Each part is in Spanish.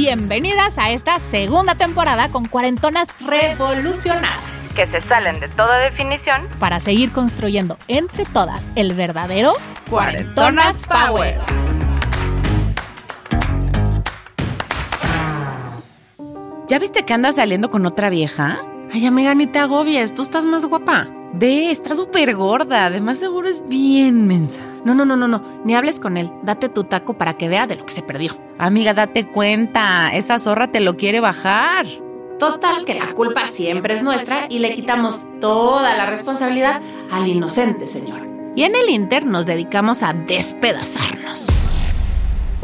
Bienvenidas a esta segunda temporada con cuarentonas revolucionadas. que se salen de toda definición. Para seguir construyendo entre todas el verdadero Cuarentonas Power. ¿Ya viste que anda saliendo con otra vieja? Ay, amiga, ni te agobies, tú estás más guapa. Ve, está súper gorda. Además, seguro es bien mensa. No, no, no, no, no, ni hables con él. Date tu taco para que vea de lo que se perdió. Amiga, date cuenta. Esa zorra te lo quiere bajar. Total, que la culpa siempre es nuestra y le quitamos toda la responsabilidad al inocente señor. Y en el Inter nos dedicamos a despedazarnos.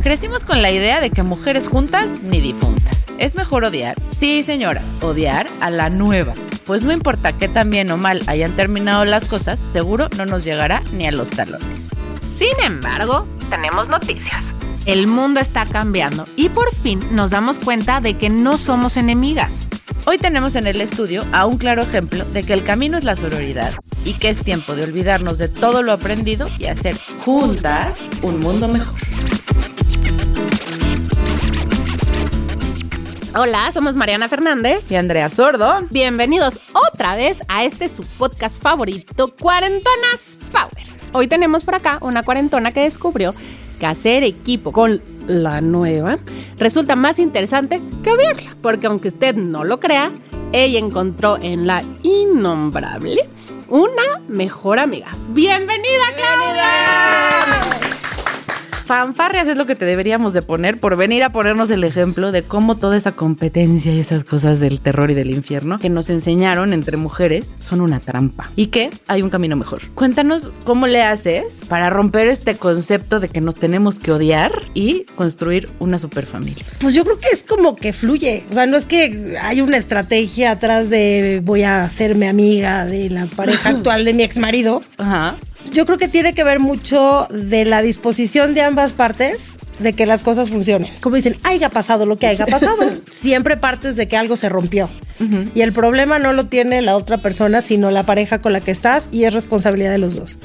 Crecimos con la idea de que mujeres juntas ni difuntas. Es mejor odiar, sí señoras, odiar a la nueva. Pues no importa qué tan bien o mal hayan terminado las cosas, seguro no nos llegará ni a los talones. Sin embargo, Tenemos noticias. el mundo está cambiando y por fin nos damos cuenta de que no somos enemigas. Hoy tenemos en el estudio a un claro ejemplo de que el camino es la sororidad y que es tiempo de olvidarnos de todo lo aprendido y hacer juntas un mundo mejor. Hola, somos Mariana Fernández. Y Andrea Sordo, Bienvenidos otra vez a este su podcast favorito, Cuarentonas Power. Hoy tenemos por acá una cuarentona que descubrió que hacer equipo con la nueva resulta más interesante que odiarla, porque aunque usted no lo crea, ella encontró en la innombrable una mejor amiga. ¡Bienvenida, Claudia! Fanfarrias es lo que te deberíamos de poner por venir a ponernos el ejemplo de cómo toda esa competencia y esas cosas del terror y del infierno que nos enseñaron entre mujeres son una trampa y que hay un camino mejor. Cuéntanos cómo le haces para romper este concepto de que nos tenemos que odiar y construir una superfamilia. Pues yo creo que es como que fluye. O sea, no es que hay una estrategia atrás de voy a hacerme amiga de la pareja actual de mi ex marido. Ajá. Yo creo que tiene que ver mucho de la disposición de ambas partes de que las cosas funcionen. Como dicen, haya pasado lo que haya pasado. Siempre partes de que algo se rompió. Y el problema no lo tiene la otra persona, sino la pareja con la que estás y es responsabilidad de los dos.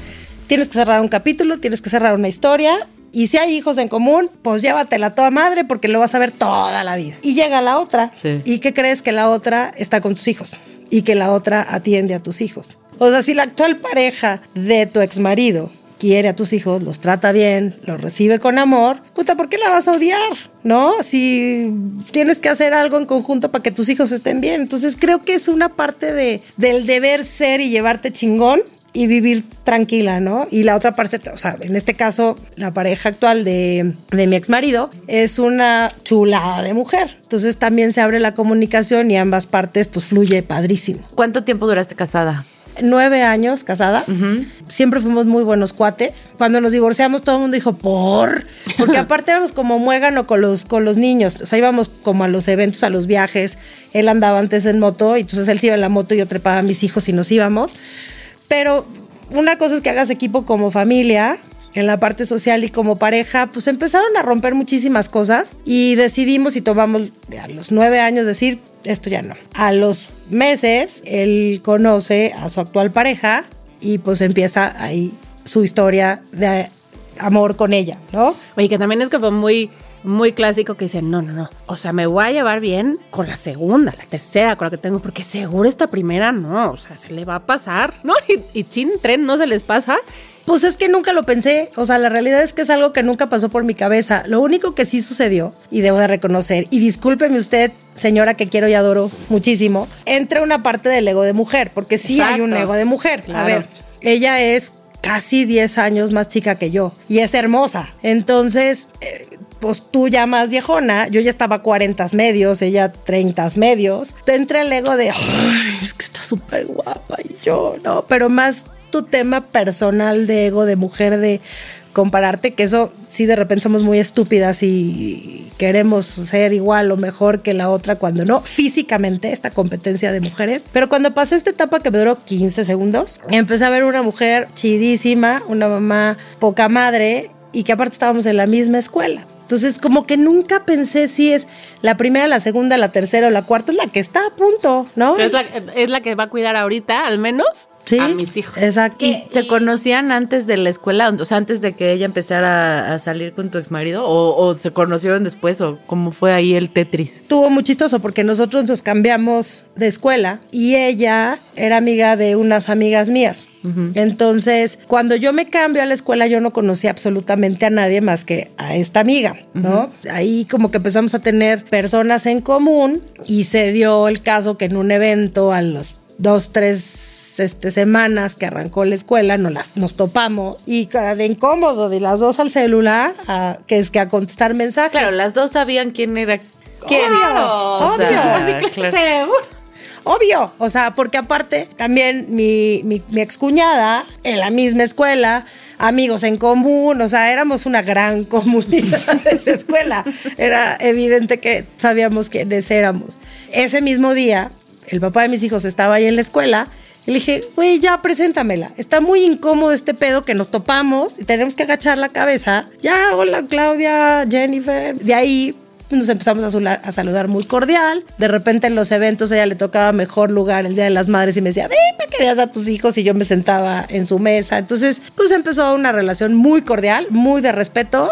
Tienes que cerrar un capítulo, tienes que cerrar una historia. Y si hay hijos en común, pues llévatela toda madre porque lo vas a ver toda la vida. Y llega la otra. Sí. ¿Y qué crees que la otra está con tus hijos? Y que la otra atiende a tus hijos. O sea, si la actual pareja de tu ex marido quiere a tus hijos, los trata bien, los recibe con amor, puta, ¿por qué la vas a odiar? ¿No? Si tienes que hacer algo en conjunto para que tus hijos estén bien. Entonces creo que es una parte de, del deber ser y llevarte chingón y vivir tranquila, ¿no? Y la otra parte, o sea, en este caso, la pareja actual de, de mi ex marido es una chulada de mujer. Entonces también se abre la comunicación y ambas partes pues fluye padrísimo ¿Cuánto tiempo duraste casada? Nueve años casada. Siempre fuimos muy buenos cuates. Cuando nos divorciamos, todo el mundo dijo, ¿por? Porque aparte éramos como muégano con los, con los niños. O sea, íbamos como a los eventos, a los viajes. Él andaba antes en moto, y entonces él se iba en la moto y yo trepaba a mis hijos y nos íbamos. Pero una cosa es que hagas equipo como familia. En la parte social y como pareja, pues empezaron a romper muchísimas cosas y decidimos y tomamos a los nueve años decir, esto ya no. A los meses, él conoce a su actual pareja y pues empieza ahí su historia de amor con ella, ¿no? Oye, que también es como muy, muy clásico que dicen, no, no, no. O sea, me voy a llevar bien con la segunda, la tercera, con la que tengo, porque seguro esta primera no. O sea, se le va a pasar, ¿no? Y, y chin, tren no se les pasa. Pues es que nunca lo pensé, o sea, la realidad es que es algo que nunca pasó por mi cabeza. Lo único que sí sucedió, y debo de reconocer, y discúlpeme usted, señora que quiero y adoro muchísimo, entra una parte del ego de mujer, porque sí hay un ego de mujer. A ver, ella es casi 10 años más chica que yo y es hermosa. Entonces, eh, pues tú ya más viejona, yo ya estaba 40 medios, ella 30 medios. Te entra el ego de, "Ay, es que está súper guapa y yo, no, pero más tu tema personal de ego de mujer de compararte, que eso sí de repente somos muy estúpidas y queremos ser igual o mejor que la otra cuando no, físicamente, esta competencia de mujeres. Pero cuando pasé esta etapa que me duró 15 segundos, empecé a ver una mujer chidísima, una mamá poca madre y que aparte estábamos en la misma escuela. Entonces, como que nunca pensé si es la primera, la segunda, la tercera o la cuarta, es la que está a punto, ¿no? Es la, es la que va a cuidar ahorita, al menos, Sí, a mis hijos. Exacto. ¿Y se conocían antes de la escuela? O sea, antes de que ella empezara a salir con tu ex marido? ¿O, o se conocieron después? ¿O cómo fue ahí el Tetris? Estuvo muy chistoso porque nosotros nos cambiamos de escuela y ella era amiga de unas amigas mías. Entonces, cuando yo me cambio a la escuela, yo no conocía absolutamente a nadie más que a esta amiga, ¿no? Ahí como que empezamos a tener personas en común y se dio el caso que en un evento a los dos, tres este, semanas que arrancó la escuela, nos, las, nos topamos y de incómodo de las dos al celular, a- que es que a contestar mensajes. Claro, las dos sabían quién era quién. Obvio, O sea, obvio. Así que claro. seguro. Obvio, o sea, porque aparte también mi, mi, mi excuñada en la misma escuela, amigos en común, o sea, éramos una gran comunidad en la escuela. Era evidente que sabíamos quiénes éramos. Ese mismo día, el papá de mis hijos estaba ahí en la escuela. Y le dije, güey, ya preséntamela. Está muy incómodo este pedo que nos topamos y tenemos que agachar la cabeza. Ya, hola Claudia, Jennifer. De ahí nos empezamos a, sula- a saludar muy cordial. De repente en los eventos ella le tocaba mejor lugar el Día de las Madres y me decía, ven para que veas a tus hijos y yo me sentaba en su mesa. Entonces, pues empezó una relación muy cordial, muy de respeto,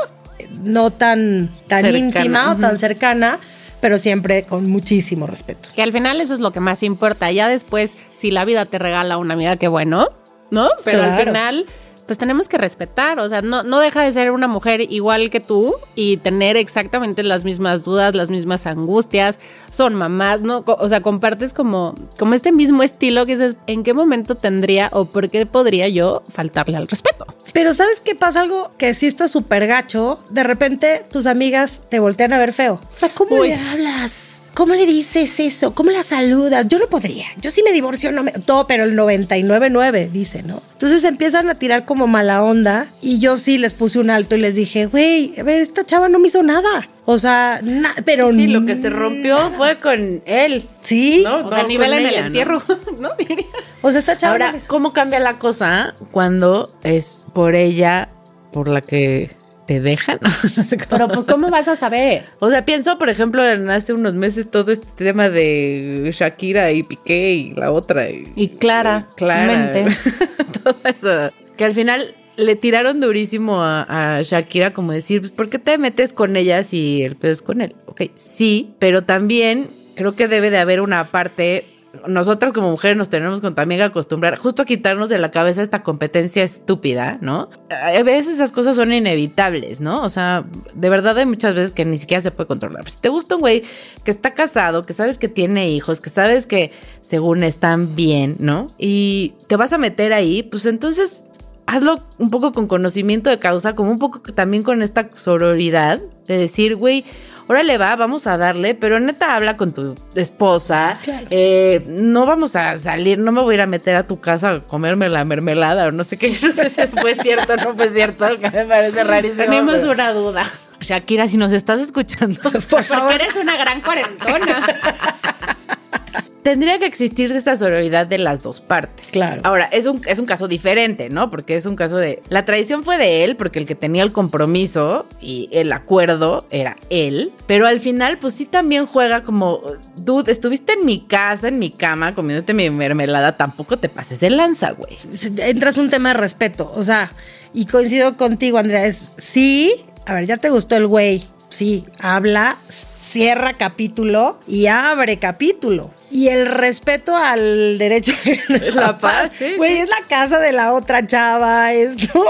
no tan, tan Cercana, íntima o tan cercana, pero siempre con muchísimo respeto. Que al final eso es lo que más importa. Ya después, si la vida te regala una amiga, qué bueno, ¿no? Pero al final, pues tenemos que respetar. O sea, no, no deja de ser una mujer igual que tú y tener exactamente las mismas dudas, las mismas angustias. Son mamás, ¿no? O sea, compartes como, como este mismo estilo que dices, ¿en qué momento tendría o por qué podría yo faltarle al respeto? Pero ¿sabes qué pasa? Algo que sí está súper gacho. De repente tus amigas te voltean a ver feo. O sea, ¿cómo Uy. le hablas? ¿Cómo le dices eso? ¿Cómo la saludas? Yo no podría. Yo sí me divorcio, no me... Todo, pero el 99.9 dice, ¿no? Entonces empiezan a tirar como mala onda y yo sí les puse un alto y les dije, güey, a ver, esta chava no me hizo nada. O sea, na- pero... sí, sí, lo que se rompió fue con él. Sí. ¿no? O sea, No nivel en el ella, ¿no? entierro, ¿no? O sea, esta chava... Ahora, no ¿cómo cambia la cosa cuando es por ella por la que te dejan? no sé cómo. Pero pues, ¿cómo vas a saber? O sea, pienso, por ejemplo, en hace unos meses todo este tema de Shakira y Piqué y la otra. Y, Y Clara, Clara. mente. todo eso. Que al final le tiraron durísimo a, a Shakira como decir, pues, ¿por qué te metes con ella si el pedo es con él? Ok, sí, pero también creo que debe de haber una parte... Nosotras como mujeres nos tenemos que también acostumbrar justo a quitarnos de la cabeza esta competencia estúpida, ¿no? A veces esas cosas son inevitables, ¿no? O sea, de verdad hay muchas veces que ni siquiera se puede controlar. Si te gusta un güey que está casado, que sabes que tiene hijos, que sabes que según están bien, ¿no? Y te vas a meter ahí, pues entonces hazlo un poco con conocimiento de causa, como un poco también con esta sororidad de decir, güey, órale va, vamos a darle, pero neta habla con tu esposa, eh, no vamos a salir, no me voy a ir a meter a tu casa a comerme la mermelada o no sé qué, yo no sé si fue cierto o no fue cierto, que me parece rarísimo. Tenemos pero- una duda. Shakira, si nos estás escuchando, Por favor. Porque eres una gran cuarentona. tendría que existir esta sororidad de las dos partes. Claro. Ahora, es un, es un caso diferente, ¿no? Porque es un caso de... La traición fue de él, porque el que tenía el compromiso y el acuerdo era él. Pero al final, pues sí también juega como... Dude, estuviste en mi casa, en mi cama, comiéndote mi mermelada, tampoco te pases de lanza, güey. entras un tema de respeto. O sea, y coincido contigo, Andrea, es sí, a ver, ya te gustó el güey. Sí, habla, cierra capítulo y abre capítulo. Y el respeto al derecho Es la paz, sí, Güey, sí. es la casa de la otra chava, es, ¿no?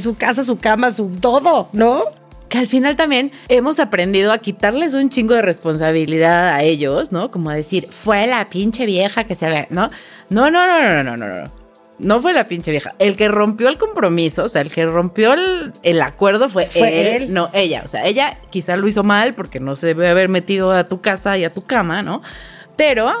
Su casa, su cama, su todo, ¿no? que al final también hemos aprendido a quitarles un chingo de responsabilidad a ellos, ¿no? Como a decir, fue la pinche vieja que se... había-", ¿No? No, no, no, no, no, no, no. No fue la pinche vieja. El que rompió el compromiso, o sea, el que rompió el, el acuerdo fue, Fue él, él. no ella. O sea, ella quizá lo hizo mal porque no se debe haber metido a tu casa y a tu cama, ¿no? Pero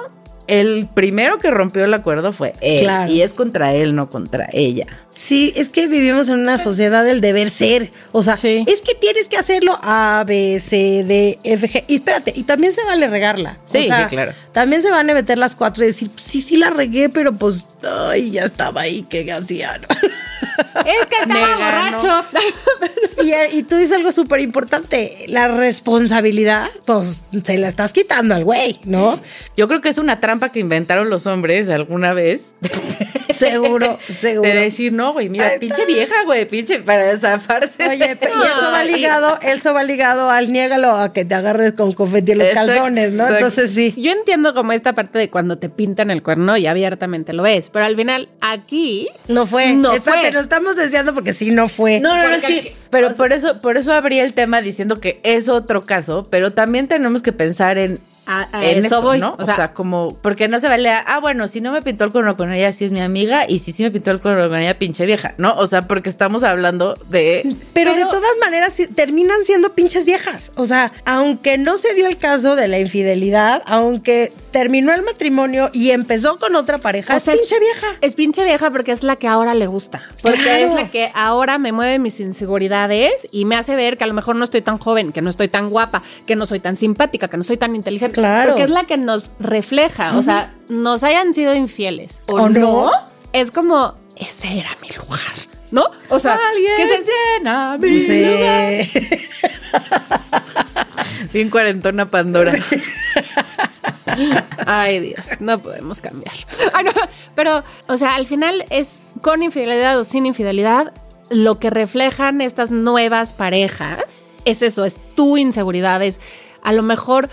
el primero que rompió el acuerdo fue él. Claro. Y es contra él, no contra ella. Sí, es que vivimos en una sociedad del deber ser. O sea, Sí. es que tienes que hacerlo A, B, C, D, F, G. Y espérate, y también se vale regarla. O Sí, sea, sí, claro. También se van a meter las cuatro y decir, sí, sí la regué, pero pues, ay, ya estaba ahí, ¿qué hacía? no? Es que estaba borracho. y, y tú dices algo súper importante, la responsabilidad, pues, se la estás quitando al güey, ¿no? Yo creo que es una trampa que inventaron los hombres alguna vez. Seguro, seguro. De decir, no, güey, mira, pinche vieja, güey, pinche, para zafarse. Oye, pe- y eso va ligado, eso va ligado al niégalo a que te agarres con confeti en los Exacto, calzones, ¿no? exacto. Entonces sí. Yo entiendo como esta parte de cuando te pintan el cuerno y abiertamente lo ves, pero al final aquí No fue. No Espérate, nos estamos desviando porque sí no fue. No, no, no, sí. Pero o sea- por eso, por eso abría el tema diciendo que es otro caso, pero también tenemos que pensar en, A- a en eso eso, voy. ¿no? O O sea- como, porque no se vale, a, ah, bueno, si no me pintó el cuerno con ella, sí es mi amiga, y si sí me pintó el cuerno con ella, pinche vieja, ¿no? O sea, porque estamos hablando de. Pero, de todas maneras sí, terminan siendo pinches viejas. O sea, aunque no se dio el caso de la infidelidad, aunque terminó el matrimonio y empezó con otra pareja, O sea, es pinche vieja. Es pinche vieja porque es la que ahora le gusta. Porque Claro. es la que ahora me mueve mis inseguridades y me hace ver que a lo mejor no estoy tan joven, que no estoy tan guapa, que no soy tan simpática, que no soy tan inteligente. Claro. Porque es la que nos refleja. O sea, nos hayan sido infieles o, ¿O no? no, es como, ese era mi lugar. ¿No? O sea, Alguien que se llena mi lugar. Sí. Bien cuarentona Pandora. Ay, Dios, no podemos cambiar. Ay, no, pero, o sea, al final es con infidelidad o sin infidelidad, lo que reflejan estas nuevas parejas es eso, es tu inseguridad, es a lo mejor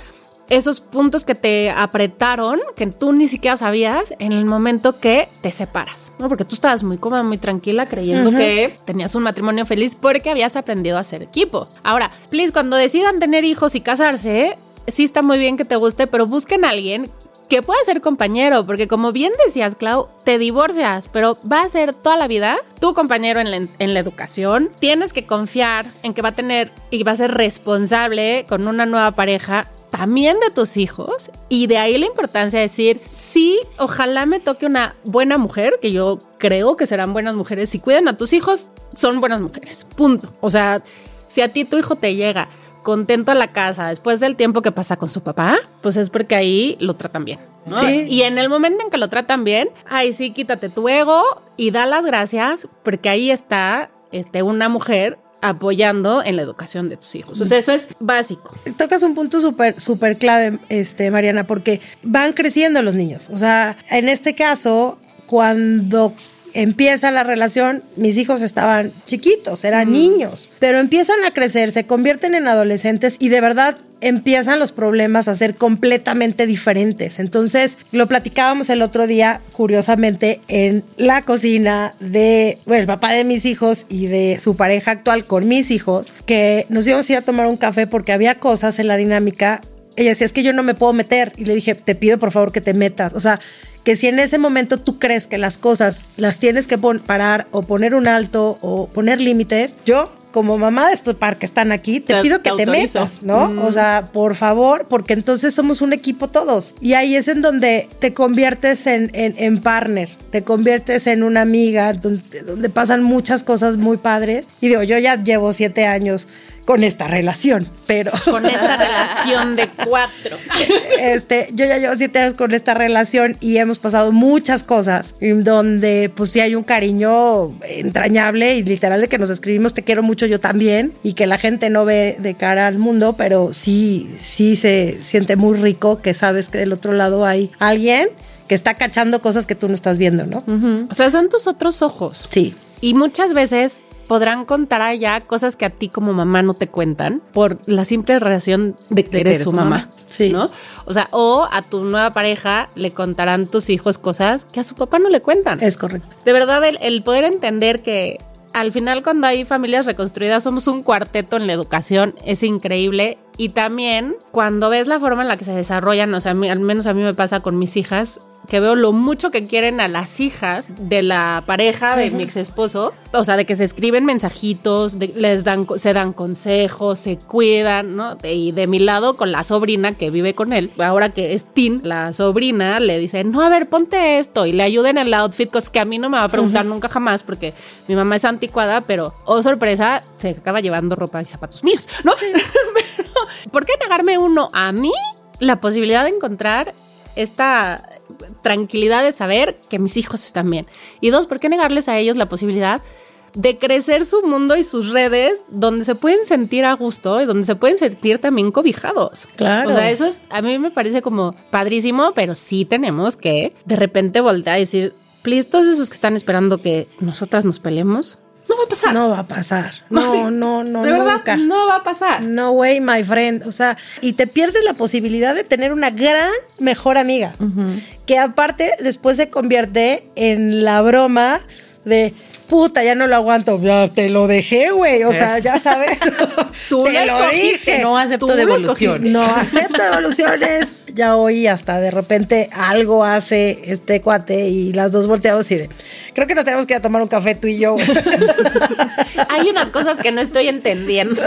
esos puntos que te apretaron, que tú ni siquiera sabías en el momento que te separas, ¿no? Porque tú estabas muy cómoda, muy tranquila, creyendo que tenías un matrimonio feliz porque habías aprendido a ser equipo. Ahora, please, cuando decidan tener hijos y casarse, sí está muy bien que te guste, pero busquen a alguien que pueda ser compañero, porque como bien decías, Clau, te divorcias, pero va a ser toda la vida tu compañero en la, en la educación. Tienes que confiar en que va a tener y va a ser responsable con una nueva pareja también de tus hijos y de ahí la importancia de decir, sí, ojalá me toque una buena mujer, que yo creo que serán buenas mujeres, si cuidan a tus hijos, son buenas mujeres, punto. O sea, si a ti tu hijo te llega contento a la casa después del tiempo que pasa con su papá, pues es porque ahí lo tratan bien. ¿no? Sí. Y en el momento en que lo tratan bien, ahí sí quítate tu ego y da las gracias porque ahí está este, una mujer apoyando en la educación de tus hijos. O sea, eso es básico. Tocas un punto súper, súper clave, este, Mariana, porque van creciendo los niños. O sea, en este caso, cuando empieza la relación, mis hijos estaban chiquitos, eran niños, pero empiezan a crecer, se convierten en adolescentes y de verdad empiezan los problemas a ser completamente diferentes. Entonces, lo platicábamos el otro día, curiosamente, en la cocina de bueno, el papá de mis hijos y de su pareja actual con mis hijos, que nos íbamos a ir a tomar un café porque había cosas en la dinámica. Ella decía, es que yo no me puedo meter. Y le dije, te pido por favor que te metas. O sea, que si en ese momento tú crees que las cosas las tienes que pon- parar o poner un alto o poner límites, yo como mamá de estos par que están aquí, te, Te- pido que te metas, ¿no? O sea, por favor, porque entonces somos un equipo todos. Y ahí es en donde te conviertes en, en, en partner, te conviertes en una amiga, donde, donde pasan muchas cosas muy padres. Y digo, yo ya llevo siete años con esta relación, pero... Con esta relación de cuatro. este, yo ya llevo siete años con esta relación y hemos pasado muchas cosas en donde pues sí hay un cariño entrañable y literal de que nos escribimos te quiero mucho yo también y que la gente no ve de cara al mundo, pero sí, sí se siente muy rico que sabes que del otro lado hay alguien que está cachando cosas que tú no estás viendo, ¿no? O sea, son tus otros ojos. Sí. Y muchas veces podrán contar allá cosas que a ti como mamá no te cuentan por la simple relación de que eres eres su mamá. mamá. Sí. ¿No? O sea, o a tu nueva pareja le contarán tus hijos cosas que a su papá no le cuentan. Es correcto. De verdad, el, el poder entender que al final cuando hay familias reconstruidas somos un cuarteto en la educación es increíble y también cuando ves la forma en la que se desarrollan, o sea, mí- al menos a mí me pasa con mis hijas, que veo lo mucho que quieren a las hijas de la pareja de mi ex esposo. O sea, de que se escriben mensajitos, de- les dan, se dan consejos, se cuidan, ¿no? De- y de mi lado, con la sobrina que vive con él, ahora que es Tin, la sobrina le dice, no, a ver, ponte esto y le ayuden en el outfit, cosas que a mí no me va a preguntar nunca jamás porque mi mamá es anticuada, pero, oh sorpresa, se acaba llevando ropa y zapatos míos, ¿no? Pero, ¿por qué negarme uno a mí la posibilidad de encontrar esta tranquilidad de saber que mis hijos están bien? Y dos, ¿por qué negarles a ellos la posibilidad de crecer su mundo y sus redes donde se pueden sentir a gusto y donde se pueden sentir también cobijados? Claro. O sea, eso es, a mí me parece como padrísimo, pero sí tenemos que de repente voltear y decir, please, todos esos que están esperando que nosotras nos peleemos, va a pasar. No va a pasar. No, sí. no, no, De verdad, nunca. no va a pasar. No way, my friend. O sea, y te pierdes la posibilidad de tener una gran mejor amiga. Que aparte después se convierte en la broma de puta, ya no lo aguanto. Ya te lo dejé, güey. O sea, ya sabes. Tú te lo no acepto devoluciones. No acepto devoluciones. Ya hoy hasta de repente algo hace este cuate y las dos volteamos y de. Creo que nos tenemos que ir a tomar un café tú y yo. Hay unas cosas que no estoy entendiendo.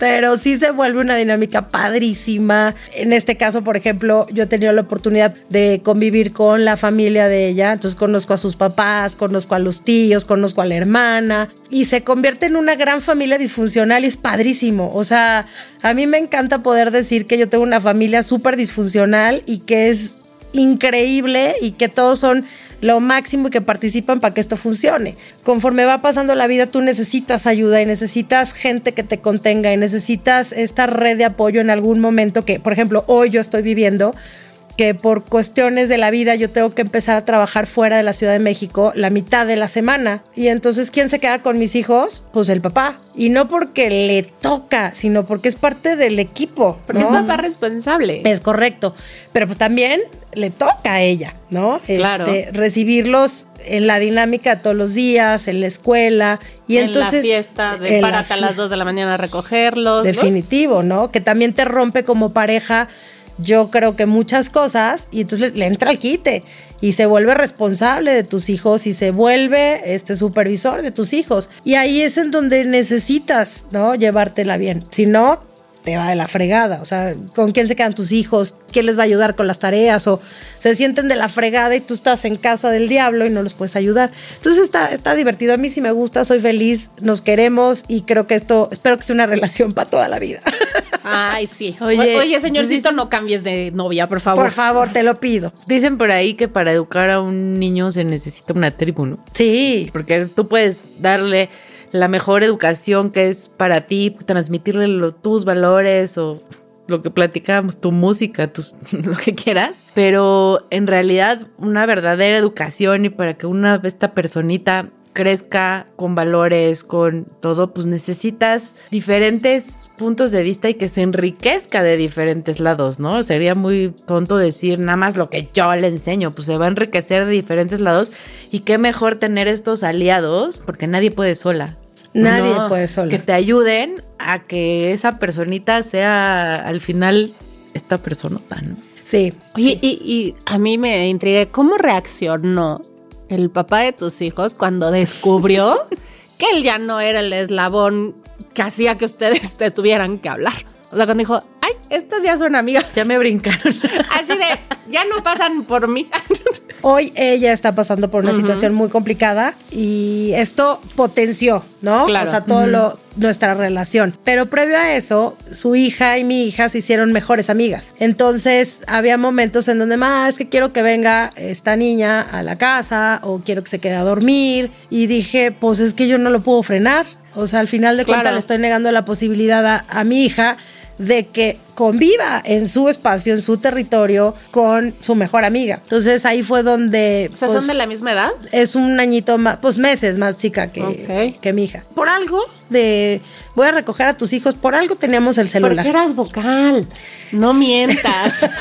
Pero sí se vuelve una dinámica padrísima. En este caso, por ejemplo, yo he tenido la oportunidad de convivir con la familia de ella. Entonces conozco a sus papás, conozco a los tíos, conozco a la hermana. Y se convierte en una gran familia disfuncional y es padrísimo. O sea, a mí me encanta poder decir que yo tengo una familia súper disfuncional y que es increíble y que todos son lo máximo y que participan para que esto funcione. Conforme va pasando la vida, tú necesitas ayuda y necesitas gente que te contenga y necesitas esta red de apoyo en algún momento que, por ejemplo, hoy yo estoy viviendo que por cuestiones de la vida yo tengo que empezar a trabajar fuera de la Ciudad de México la mitad de la semana. Y entonces, ¿quién se queda con mis hijos? Pues el papá. Y no porque le toca, sino porque es parte del equipo. Porque ¿no? es papá responsable. Es correcto. Pero pues también le toca a ella, ¿no? Claro. Este, recibirlos en la dinámica todos los días, en la escuela. Y en entonces. la fiesta, de la párate a las fie- 2 de la mañana a recogerlos. ¿no? Definitivo, ¿no? Que también te rompe como pareja, yo creo que muchas cosas, y entonces le, entra el quite y se vuelve responsable de tus hijos y se vuelve este supervisor de tus hijos. Y ahí es en donde necesitas, ¿no? Llevártela bien. Si no, te va de la fregada. O sea, ¿con quién se quedan tus hijos? ¿Quién les va a ayudar con las tareas? O se sienten de la fregada y tú estás en casa del diablo y no los puedes ayudar. Entonces está, está divertido. A mí sí me gusta, soy feliz, nos queremos y creo que esto, espero que sea una relación para toda la vida. Ay, sí. Oye, Oye, señorcito, no cambies de novia, por favor. Por favor, te lo pido. Dicen por ahí que para educar a un niño se necesita una tribu, ¿no? Sí, Porque tú puedes darle la mejor educación que es para ti, transmitirle tus valores o lo que platicábamos, tu música, tus, lo que quieras, pero en realidad una verdadera educación y para que una esta personita crezca con valores, con todo, pues necesitas diferentes puntos de vista y que se enriquezca de diferentes lados, ¿no? Sería muy tonto decir nada más lo que yo le enseño, pues se va a enriquecer de diferentes lados y qué mejor tener estos aliados, porque nadie puede sola. nadie No, puede solo. Que te ayuden a que esa personita sea al final esta personota, ¿no? Sí. Oye, y, y a mí me intriga, ¿cómo reaccionó el papá de tus hijos cuando descubrió que él ya no era el eslabón que hacía que ustedes te tuvieran que hablar? O sea, cuando dijo, ay, estas ya son amigas. Ya me brincaron. Así de, ya no pasan por mí. Hoy ella está pasando por una situación muy complicada y esto potenció, ¿no? Claro. O sea, todo lo nuestra relación. Pero previo a eso, su hija y mi hija se hicieron mejores amigas. Entonces, había momentos en donde más es que quiero que venga esta niña a la casa o quiero que se quede a dormir y dije, pues es que yo no lo puedo frenar. O sea, al final de Claro. cuentas le estoy negando la posibilidad a, a mi hija de que conviva en su espacio, en su territorio, con su mejor amiga. Entonces ahí fue donde... O sea, pues, ¿son de la misma edad? es un añito más, pues meses más chica que, que mi hija. Por algo de voy a recoger a tus hijos, por algo teníamos el celular. Porque eras vocal. No mientas.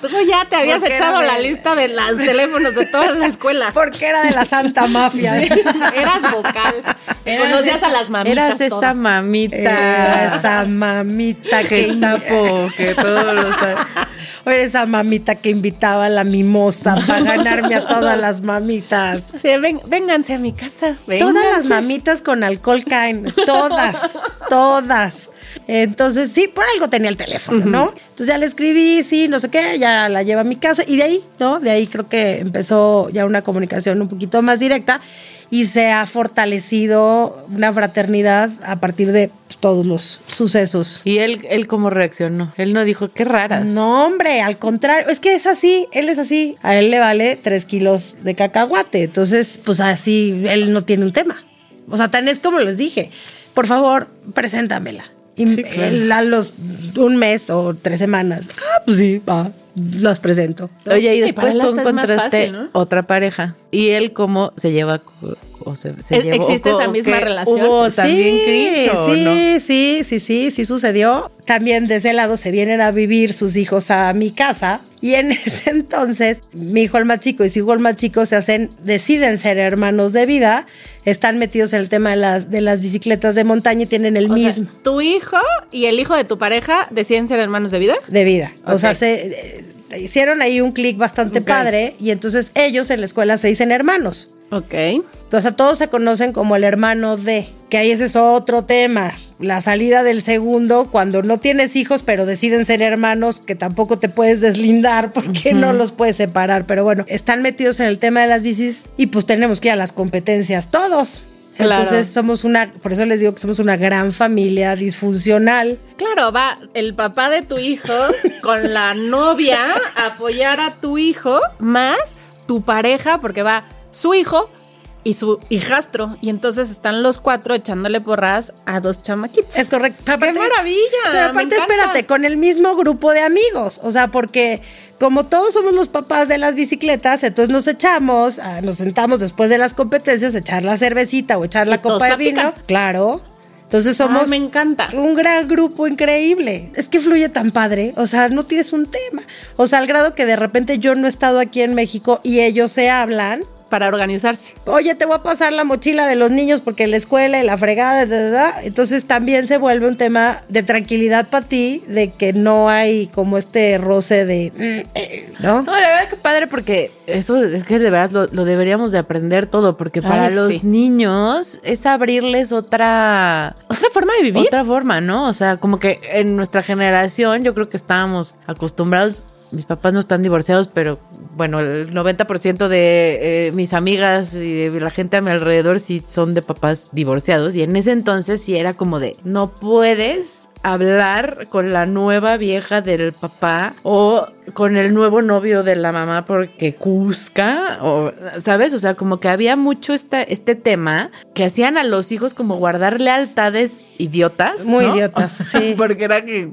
Tú ya te habías echado la lista de los teléfonos de toda la escuela. Porque era de la santa mafia. Eras vocal. Conocías a las mamitas Eras esa todas. mamita. Era esa mamita que Gestapo, que todo lo sabe. O eres esa mamita que invitaba a la mimosa para ganarme a todas las mamitas. Sí, ven- vénganse a mi casa. Todas las mamitas con alcohol caen. Todas, todas. Entonces, sí, por algo tenía el teléfono, ¿no? Entonces ya le escribí, sí, no sé qué, ya la lleva a mi casa. Y de ahí, ¿no? De ahí creo que empezó ya una comunicación un poquito más directa y se ha fortalecido una fraternidad a partir de todos los sucesos. ¿Y él, él cómo reaccionó? Él no dijo, qué raras. No, hombre, al contrario, es que es así, él es así. A él le vale tres kilos de cacahuate. Entonces, pues así, él no tiene un tema. O sea, tan es como les dije, por favor, preséntamela. Y Sí, claro. él a los un mes o tres semanas, ah, pues sí, va, las presento. Oye, y después tú encontraste fácil, ¿no? otra pareja. ¿Y él cómo se lleva? O se, se ¿E- llevó- existe o co- esa misma relación? Hubo también sí, cringe, ¿o sí, no? sí, sí, sí, sí sucedió. También de ese lado se vienen a vivir sus hijos a mi casa y en ese entonces mi hijo el más chico y su hijo el más chico se hacen, deciden ser hermanos de vida, están metidos en el tema de las, de las bicicletas de montaña y tienen el O sea, mismo tu hijo y el hijo de tu pareja deciden ser hermanos de vida. de vida. O sea, se hicieron ahí un clic bastante padre y entonces ellos en la escuela se dicen hermanos. Ok. O sea, todos se conocen como el hermano de, que ahí ese es otro tema. La salida del segundo, cuando no tienes hijos, pero deciden ser hermanos, que tampoco te puedes deslindar porque no los puedes separar. Pero bueno, están metidos en el tema de las bicis y pues tenemos que ir a las competencias todos. Claro. Entonces somos una, por eso les digo que somos una gran familia disfuncional. Claro, va el papá de tu hijo con la novia a apoyar a tu hijo, más tu pareja, porque va su hijo y su hijastro. Y entonces están los cuatro echándole porras a dos chamaquitos. Es correcto. ¡Qué maravilla! Pero aparte, espérate, con el mismo grupo de amigos. O sea, porque como todos somos los papás de las bicicletas, entonces nos echamos, ah, nos sentamos después de las competencias a echar la cervecita o echar la Y copa de vino. platican. Claro. Entonces Ay, somos me encanta. un gran grupo increíble. Es que fluye tan padre. O sea, no tienes un tema. O sea, al grado que de repente yo no he estado aquí en México y ellos se hablan. Para organizarse. Oye, te voy a pasar la mochila de los niños porque la escuela y la fregada, da, da, da. entonces también se vuelve un tema de tranquilidad para ti, de que no hay como este roce de, mm, eh, ¿no? No, la verdad que padre porque eso es que de verdad lo, lo deberíamos de aprender todo porque para Ay, los sí. niños es abrirles otra Otra forma de vivir. otra forma, ¿no? O sea, como que en nuestra generación yo creo que estábamos acostumbrados, mis papás no están divorciados, pero bueno, el 90% de eh, mis amigas y de la gente a mi alrededor sí son de papás divorciados y en ese entonces sí era como de, no puedes hablar con la nueva vieja del papá o con el nuevo novio de la mamá porque cusca o sabes o sea como que había mucho esta, este tema que hacían a los hijos como guardar lealtades idiotas Muy ¿no? idiotas, sí. porque era que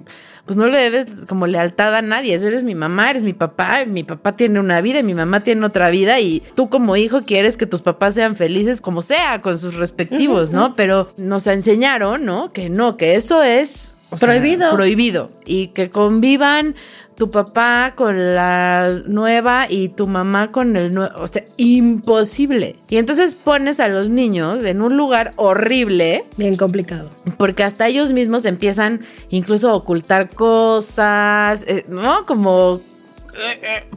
pues no le debes como lealtad a nadie. Eres mi mamá, eres mi papá, mi papá tiene una vida y mi mamá tiene otra vida y tú como hijo quieres que tus papás sean felices como sea, con sus respectivos, ¿no? Pero nos enseñaron, ¿no? Que no, que eso es o sea, Prohibido. prohibido. Y que convivan tu papá con la nueva y tu mamá con el nuevo. O sea, imposible. Y entonces pones a los niños en un lugar horrible Bien complicado. porque hasta ellos mismos empiezan incluso a ocultar cosas, eh, ¿no? Como,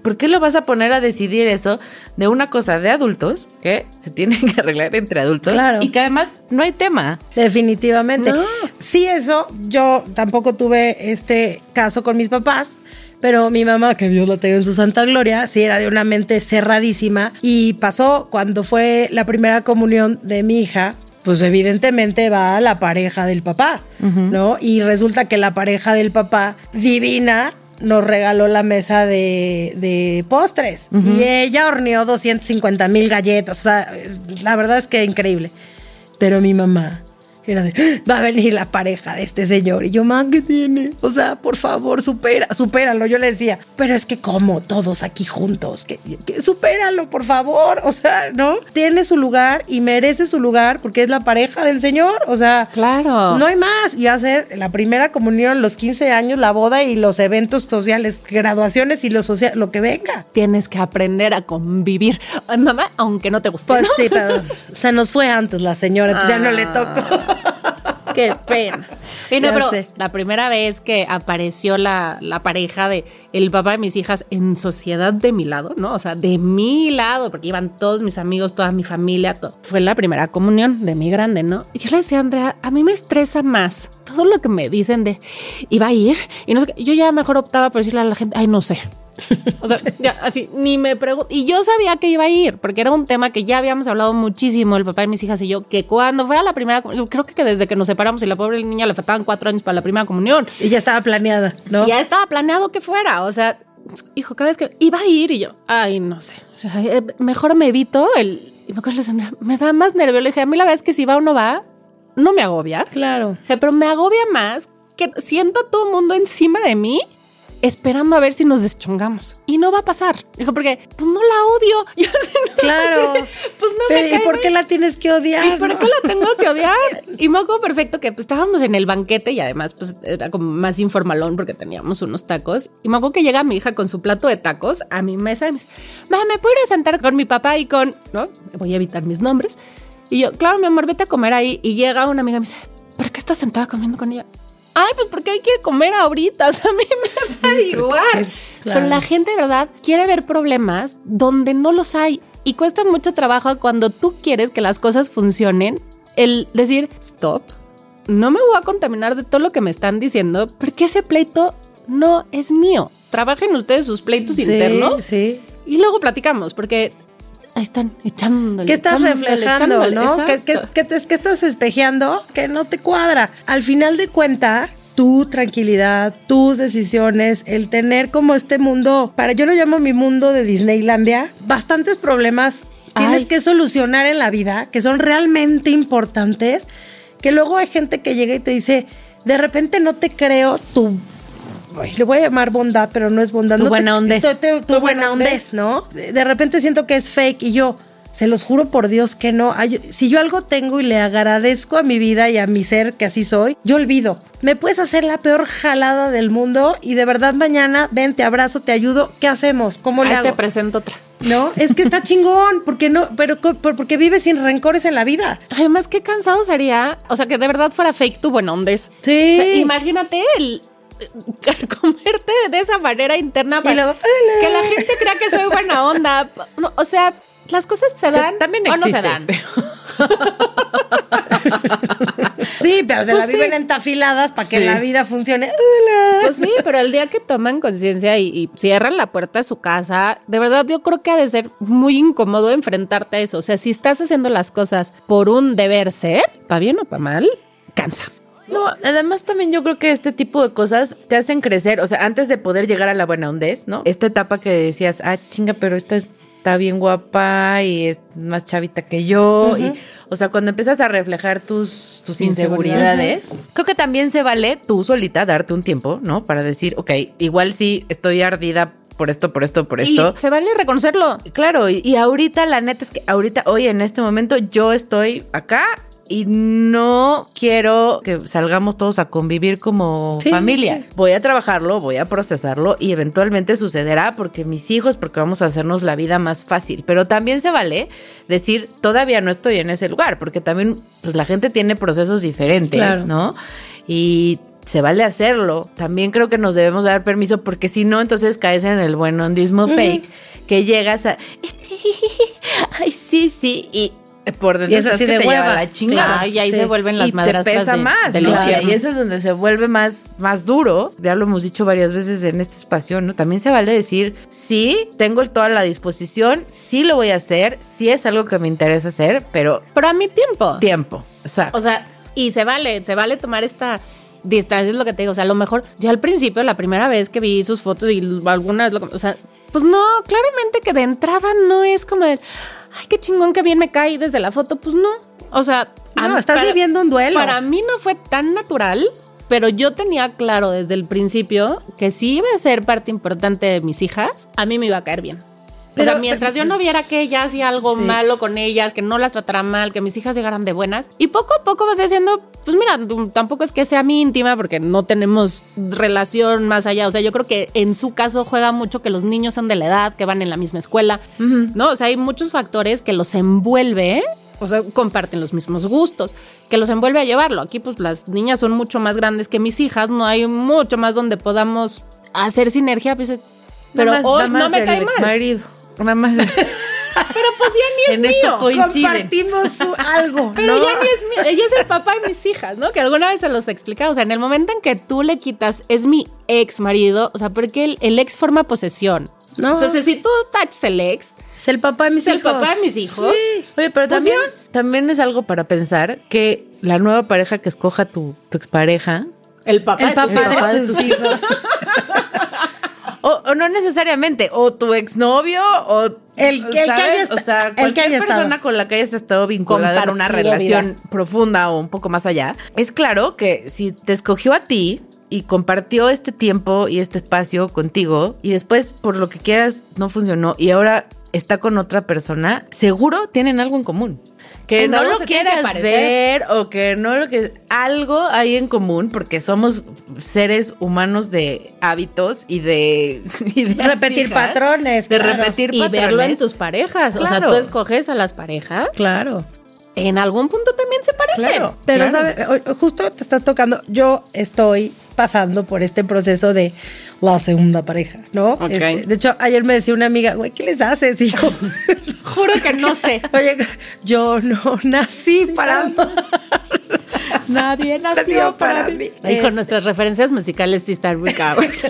¿por qué lo vas a poner a decidir eso de una cosa de adultos que se tienen que arreglar entre adultos Claro. y que además no hay tema? Definitivamente. No. Sí, eso, yo tampoco tuve este caso con mis papás, pero mi mamá, que Dios la tenga en su santa gloria, sí era de una mente cerradísima y pasó cuando fue la primera comunión de mi hija. Pues evidentemente va la pareja del papá, ¿no? Y resulta que la pareja del papá, divina, nos regaló la mesa de, de postres. Y ella horneó 250 mil galletas. O sea, la verdad es que increíble. Pero mi mamá era de, "Ah, va a venir la pareja de este señor. Y yo, man, ¿qué tiene? O sea, por favor, supera, supéralo. Yo le decía, pero es que como todos aquí juntos, que, que supéralo, por favor. O sea, ¿no? Tiene su lugar y merece su lugar porque es la pareja del señor. O sea, Claro. no hay más. Y va a ser la primera comunión, los 15 años, la boda y los eventos sociales, graduaciones y lo, social, lo que venga. Tienes que aprender a convivir. Ay, mamá, aunque no te guste. Pues ¿no? sí, pero se nos fue antes la señora, entonces ya no le tocó. Qué pena. Y no, pero sé. la primera vez que apareció la, la pareja de el papá de mis hijas en sociedad de mi lado, ¿no? O sea, de mi lado, porque iban todos mis amigos, toda mi familia, todo. Fue la primera comunión de mi grande, ¿no? Y yo le decía a Andrea, a mí me estresa más todo lo que me dicen de iba a ir y no sé qué. Yo ya mejor optaba por decirle a la gente, ay, no sé. O sea, ya así, ni me pregunto. Y yo sabía que iba a ir, porque era un tema que ya habíamos hablado muchísimo, el papá de mis hijas y yo, que cuando fuera la primera, comunión, creo que desde que nos separamos y la pobre niña le faltaban cuatro años para la primera comunión, Y ya estaba planeada, ¿no? ya estaba planeado que fuera. O sea, hijo, cada vez que iba a ir y yo, ay, no sé. O sea, eh, mejor me evito el. Y me acuerdo, me da más nervio. Le dije, a mí la verdad es que si va o no va, no me agobia. Claro. Dije, pero me agobia más que siento a todo el mundo encima de mí esperando a ver si nos deschongamos. Y no va a pasar. Dijo, porque pues no la odio. Yo así, no, Claro. pues no Pero, me ¿Y por qué la tienes que odiar? ¿Y por qué la tengo que odiar? Y me acuerdo perfecto que pues, estábamos en el banquete y además pues era como más informalón porque teníamos unos tacos. Y me acuerdo que llega mi hija con su plato de tacos a mi mesa y me dice, mamá, ¿me puedo ir a sentar con mi papá y con... ¿no? Voy a evitar mis nombres. Y yo, claro, mi amor, vete a comer ahí. Y llega una amiga y me dice, ¿por qué estás sentada comiendo con ella? Ay, pues porque hay que comer ahorita. O sea, a mí me da igual. Claro. Pero la gente, de verdad, quiere ver problemas donde no los hay. Y cuesta mucho trabajo cuando tú quieres que las cosas funcionen, el decir, stop, no me voy a contaminar de todo lo que me están diciendo, porque ese pleito no es mío. Trabajen ustedes sus pleitos Sí, internos Sí. y luego platicamos, porque ahí están echándole. ¿Qué estás echándole, reflejando, echándole. no? ¿Qué, Exacto. qué- qué te- qué estás espejeando que no te cuadra? Al final de cuenta, tu tranquilidad, tus decisiones, el tener como este mundo, para yo lo llamo mi mundo de Disneylandia, bastantes problemas tienes que solucionar en la vida que son realmente importantes, que luego hay gente que llega y te dice, de repente no te creo tu ay, le voy a llamar bondad, pero no es bondad. Tu no buena ondez. tu- tu- tu buena ondez, ¿no? De, repente siento que es fake y yo, se los juro por Dios que no. Ay, si yo algo tengo y le agradezco a mi vida y a mi ser que así soy, yo olvido. Me puedes hacer la peor jalada del mundo y de verdad mañana ven, te abrazo, te ayudo. ¿Qué hacemos? ¿Cómo le Ahí hago? te presento otra. No, es que está chingón, porque no, pero porque vives sin rencores en la vida. Además, qué cansado sería, o sea, que de verdad fuera fake tu buen ondes. Sí. O sea, imagínate el comerte de esa manera interna para que la gente crea que soy buena onda. No, o sea, las cosas se dan también o no existe, se dan. Sí, pero se Pues la viven sí. entafiladas para que Sí. la vida funcione. Hola. Pues sí, pero el día que toman conciencia y, y cierran la puerta de su casa, de verdad yo creo que ha de ser muy incómodo enfrentarte a eso. O sea, si estás haciendo las cosas por un deber ser, para bien o para mal, cansa. No, además también yo creo que este tipo de cosas te hacen crecer, o sea, antes de poder llegar a la buena ondez, ¿no? Esta etapa que decías, ah, chinga, pero esta está bien guapa y es más chavita que yo, y, o sea, cuando empiezas a reflejar tus, tus inseguridades, creo que también se vale tú solita darte un tiempo, ¿no? Para decir, ok, igual sí estoy ardida por esto, por esto, por esto. Y se vale reconocerlo. Claro, y, y ahorita la neta es que ahorita, hoy en este momento, yo estoy acá y no quiero que salgamos todos a convivir como Sí. familia. Voy a trabajarlo, voy a procesarlo y eventualmente sucederá porque mis hijos, porque vamos a hacernos la vida más fácil. Pero también se vale decir, todavía no estoy en ese lugar, porque también pues, la gente tiene procesos diferentes, Claro. ¿no? Y se vale hacerlo. También creo que nos debemos dar permiso porque si no, entonces caes en el buen ondismo fake que llegas a... Ay, sí, sí, y por dentro Y es así que de te lleva hueva. la chingada. Claro, y ahí Sí. se vuelven las y te pesa de- más, del ¿no? infierno. Y eso es donde se vuelve más, más duro. Ya lo hemos dicho varias veces en este espacio, ¿no? También se vale decir, sí, tengo toda la disposición, sí lo voy a hacer, sí es algo que me interesa hacer, pero Pero a mi tiempo. tiempo. Exacto. O sea, y se vale, se vale tomar esta distancia, es lo que te digo. O sea, a lo mejor yo al principio, la primera vez que vi sus fotos y alguna vez, lo, o sea, pues no, claramente que de entrada no es como de, ay, qué chingón, que bien me cae desde la foto. Pues no. O sea, No, mí- estás viviendo un duelo. Para mí no fue tan natural. Pero yo tenía claro desde el principio que si iba a ser parte importante de mis hijas, a mí me iba a caer bien. O sea, mientras yo no viera que ella hacía algo Sí. malo con ellas, que no las tratara mal, que mis hijas llegaran de buenas. Y poco a poco vas diciendo, pues mira, tampoco es que sea mi íntima porque no tenemos relación más allá. O sea, yo creo que en su caso juega mucho que los niños son de la edad, que van en la misma escuela, ¿no? O sea, hay muchos factores que los envuelve o sea, comparten los mismos gustos, que los envuelve a llevarlo. Aquí pues las niñas son mucho más grandes que mis hijas, no hay mucho más donde podamos hacer sinergia, pues, pero Nada más- hoy no me el cae mal. exmarido. Nada más. Pero pues ya ni es en eso mío. coinciden. Compartimos su- algo, Pero ¿no? ya ni es mío, ella es el papá de mis hijas, ¿no? Que alguna vez se los he explicado. O sea, en el momento en que tú le quitas, es mi ex marido, o sea, porque el, el ex forma posesión. No. Entonces, si tú tachas el ex, Es el papá de mis es el hijos. papá de mis hijos. Sí. Oye, pero Pues también, también es algo para pensar que la nueva pareja que escoja tu, tu expareja, El papá, El de tus papá hijos. de tus hijos. o, o no necesariamente, o tu exnovio, o El- el que o sea, el que cualquier persona estado. con la que hayas estado vinculada en una relación profunda o un poco más allá, es claro que si te escogió a ti y compartió este tiempo y este espacio contigo y después por lo que quieras no funcionó y ahora está con otra persona, seguro tienen algo en común. Que no no, lo quieras ver o que no lo que algo hay en común porque somos seres humanos de hábitos y de, y de Repetir patrones, de claro. repetir Y patrones verlo en tus parejas. O sea, Claro. tú escoges a las parejas. Claro. En algún punto también se parecen. Claro. Pero, Claro. ¿sabes? Justo te estás tocando. Yo estoy pasando por este proceso de la segunda pareja, ¿no? Ok. Este, de hecho, ayer me decía una amiga, güey, ¿qué les haces? Y yo, Juro que no sé. oye, yo no nací para Nadie nació para mí. Hijo, Eh, nuestras referencias musicales sí están muy cabrón.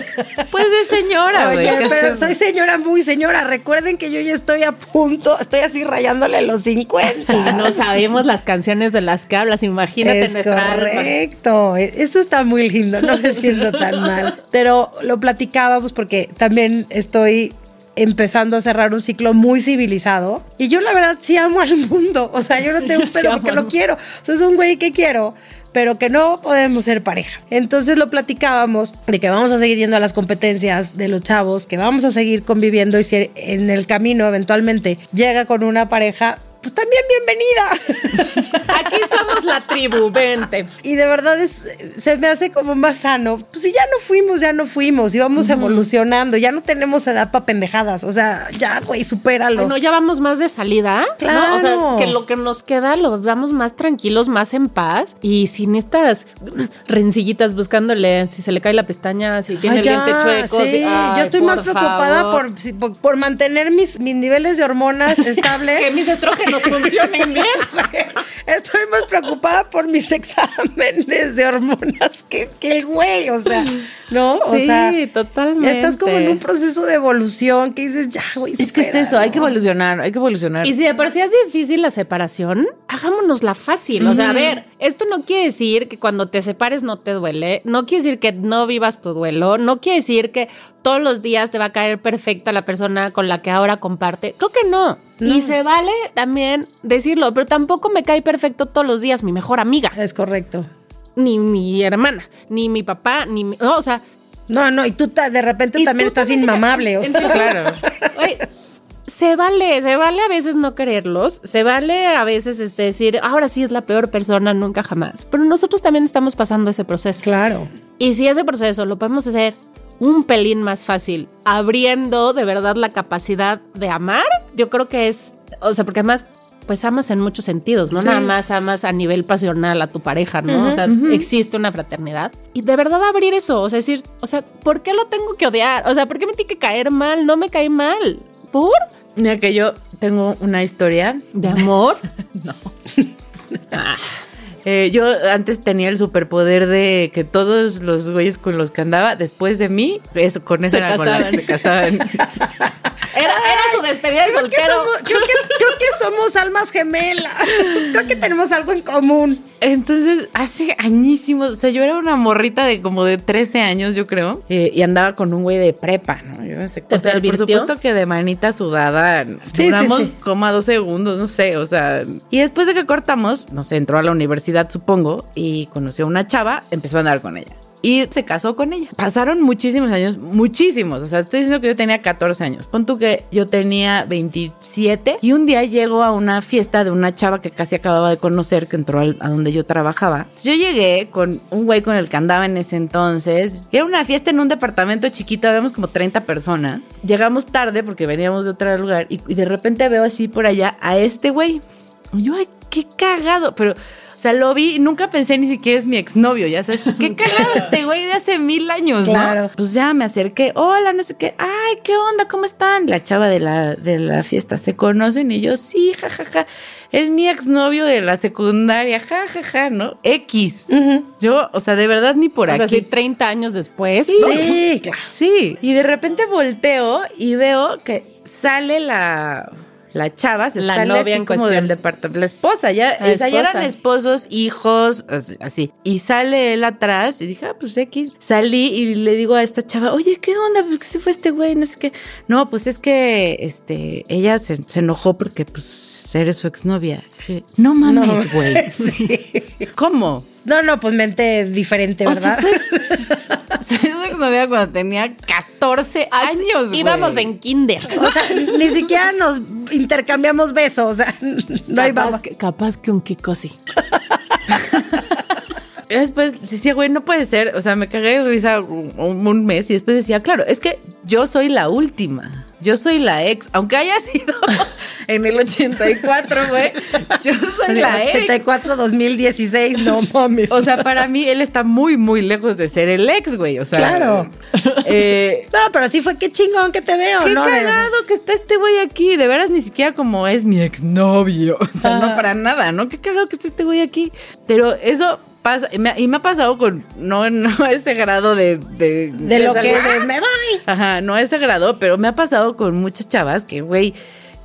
Pues de señora, güey. Oye, ¿qué pero hacemos? soy señora muy señora. Recuerden que yo ya estoy a punto, estoy así rayándole los 50. Y no sabemos las canciones de las que hablas. Imagínate es nuestra alma. correcto. E- Eso está muy lindo, no me siento tan mal. Pero lo platicábamos porque también estoy empezando a cerrar un ciclo muy civilizado. Y yo la verdad sí amo al mundo. O sea, yo no tengo un pedo porque lo quiero. O sea, es un güey que quiero. Pero que no podemos ser pareja. Entonces lo platicábamos de que vamos a seguir yendo a las competencias de los chavos, que vamos a seguir conviviendo y si en el camino eventualmente llega con una pareja, pues también bienvenida. Aquí somos la tribu, vente. Y de verdad es, se me hace como más sano. Pues si ya no fuimos, ya no fuimos. Y vamos evolucionando. Ya no tenemos edad para pendejadas. O sea, ya, güey, supéralo. Bueno, ya vamos más de salida. ¿no? O sea, Claro. que lo que nos queda lo vamos más tranquilos, más en paz y sin estas rencillitas buscándole si se le cae la pestaña, si tiene Ay, el ya, diente chueco. sí. si- ay, Yo estoy más preocupada por, por, por mantener mis, mis niveles de hormonas estables. que mis estrógenos funcionen bien. Estoy más preocupada por mis exámenes de hormonas que, que el güey, o sea, ¿no? O Sí, sea, totalmente. Estás como en un proceso de evolución que dices, ya, güey. Es que es eso, hay que evolucionar, hay que evolucionar. Y si de por sí es difícil la separación, hagámonosla fácil. O sea, a ver, esto no quiere decir que cuando te separes no te duele, no quiere decir que no vivas tu duelo, no quiere decir que todos los días te va a caer perfecta la persona con la que ahora comparte. Creo que no. Y se vale también decirlo, pero tampoco me cae perfecto todos los días mi mejor amiga, Es correcto. ni mi hermana, ni mi papá, ni mi... no, o sea, No, no, y tú de repente Y también estás también inmamable, o sea. Claro. Güey, se vale, se vale a veces no quererlos, se vale a veces este, decir, ahora sí es la peor persona, nunca jamás. Pero nosotros también estamos pasando ese proceso. Claro. Y si ese proceso lo podemos hacer un pelín más fácil, abriendo de verdad la capacidad de amar, yo creo que es, o sea, porque además... Pues amas en muchos sentidos, no nada más amas a nivel pasional a tu pareja, ¿no? o sea, existe una fraternidad. Y de verdad abrir eso, o sea, decir, o sea, ¿por qué lo tengo que odiar? O sea, ¿por qué me tiene que caer mal? No me cae mal. ¿Por? Mira que yo tengo una historia. ¿De amor? Eh, yo antes tenía el superpoder de que todos los güeyes con los que andaba, después de mí, eso, con eso Se era con la que casaban. se casaban. Era, era su despedida de Creo que, soltero. somos, creo, que, creo que somos almas gemelas. Creo que tenemos algo en común. Entonces, hace añísimos, o sea, yo era una morrita de como de 13 años, yo creo, eh, y andaba con un güey de prepa, ¿no? Yo no sé, ¿Te o sea, por supuesto que de manita sudada, sí, duramos sí. como a dos segundos, no sé, o sea, y después de que cortamos, no sé, entró a la universidad, supongo, y conoció a una chava, empezó a andar con ella. Y se casó con ella. Pasaron muchísimos años, muchísimos. O sea, estoy diciendo que yo tenía 14 años. Pon tú que yo tenía 27. Y un día llego a una fiesta de una chava que casi acababa de conocer, que entró al- a donde yo trabajaba. Yo llegué con un güey con el que andaba en ese entonces. Era una fiesta en un departamento chiquito, habíamos como 30 personas. Llegamos tarde porque veníamos de otro lugar. Y, y de repente veo así por allá a este güey. Y yo, ay, qué cagado. Pero, sea, lo vi y nunca pensé ni siquiera es mi exnovio, ya sabes. Qué cagado este güey de hace mil años, Claro. ¿no? Pues ya me acerqué, hola, no sé qué, ay, ¿qué onda? ¿Cómo están? La chava de la, de la fiesta, ¿se conocen? Y yo, sí, jajaja. Es mi exnovio de la secundaria, jajaja, ¿no? X. Yo, o sea, de verdad ni por O sea, aquí. sí, 30 años después. Sí. Sí, claro. Sí, y de repente volteo y veo que sale la, la chava, se La sale novia así en como cuestión. del departamento, la esposa, ya, La ya eran esposos, hijos, así. Y sale él atrás y dije, ah, pues X. Salí y le digo a esta chava, oye, ¿qué onda? ¿Por qué se fue este güey? No sé qué. No, pues es que este, ella se, se enojó porque pues eres su exnovia. No mames, güey. ¿Cómo? No, no, pues mente diferente, O sea, ¿verdad? soy, soy su exnovia cuando tenía 14 Así, años, güey. Íbamos en kinder. O sea, ni siquiera nos intercambiamos besos, o sea, no hay capaz, que, capaz que un Kiko sí. Y Después decía, güey, no puede ser. O sea, me cagué de risa un, un mes y después decía, claro, es que yo soy la última. Yo soy la ex. Aunque haya sido en el 84, güey. Yo soy la ex. 84, 2016, no mames. O sea, para mí él está muy, muy lejos de ser el ex, güey. O sea, Claro. eh, no, pero sí fue qué chingón que te veo, Qué ¿no? De- cagado que está este güey aquí. De veras, ni siquiera como es mi exnovio. O sea, no para nada, ¿no? Qué cagado que está este güey aquí. Pero eso pasa. Y me, y me ha pasado con. No, no a ese grado de. De, de lo que de- me voy. Ajá, no a ese grado, pero me ha pasado con muchas chavas que, güey.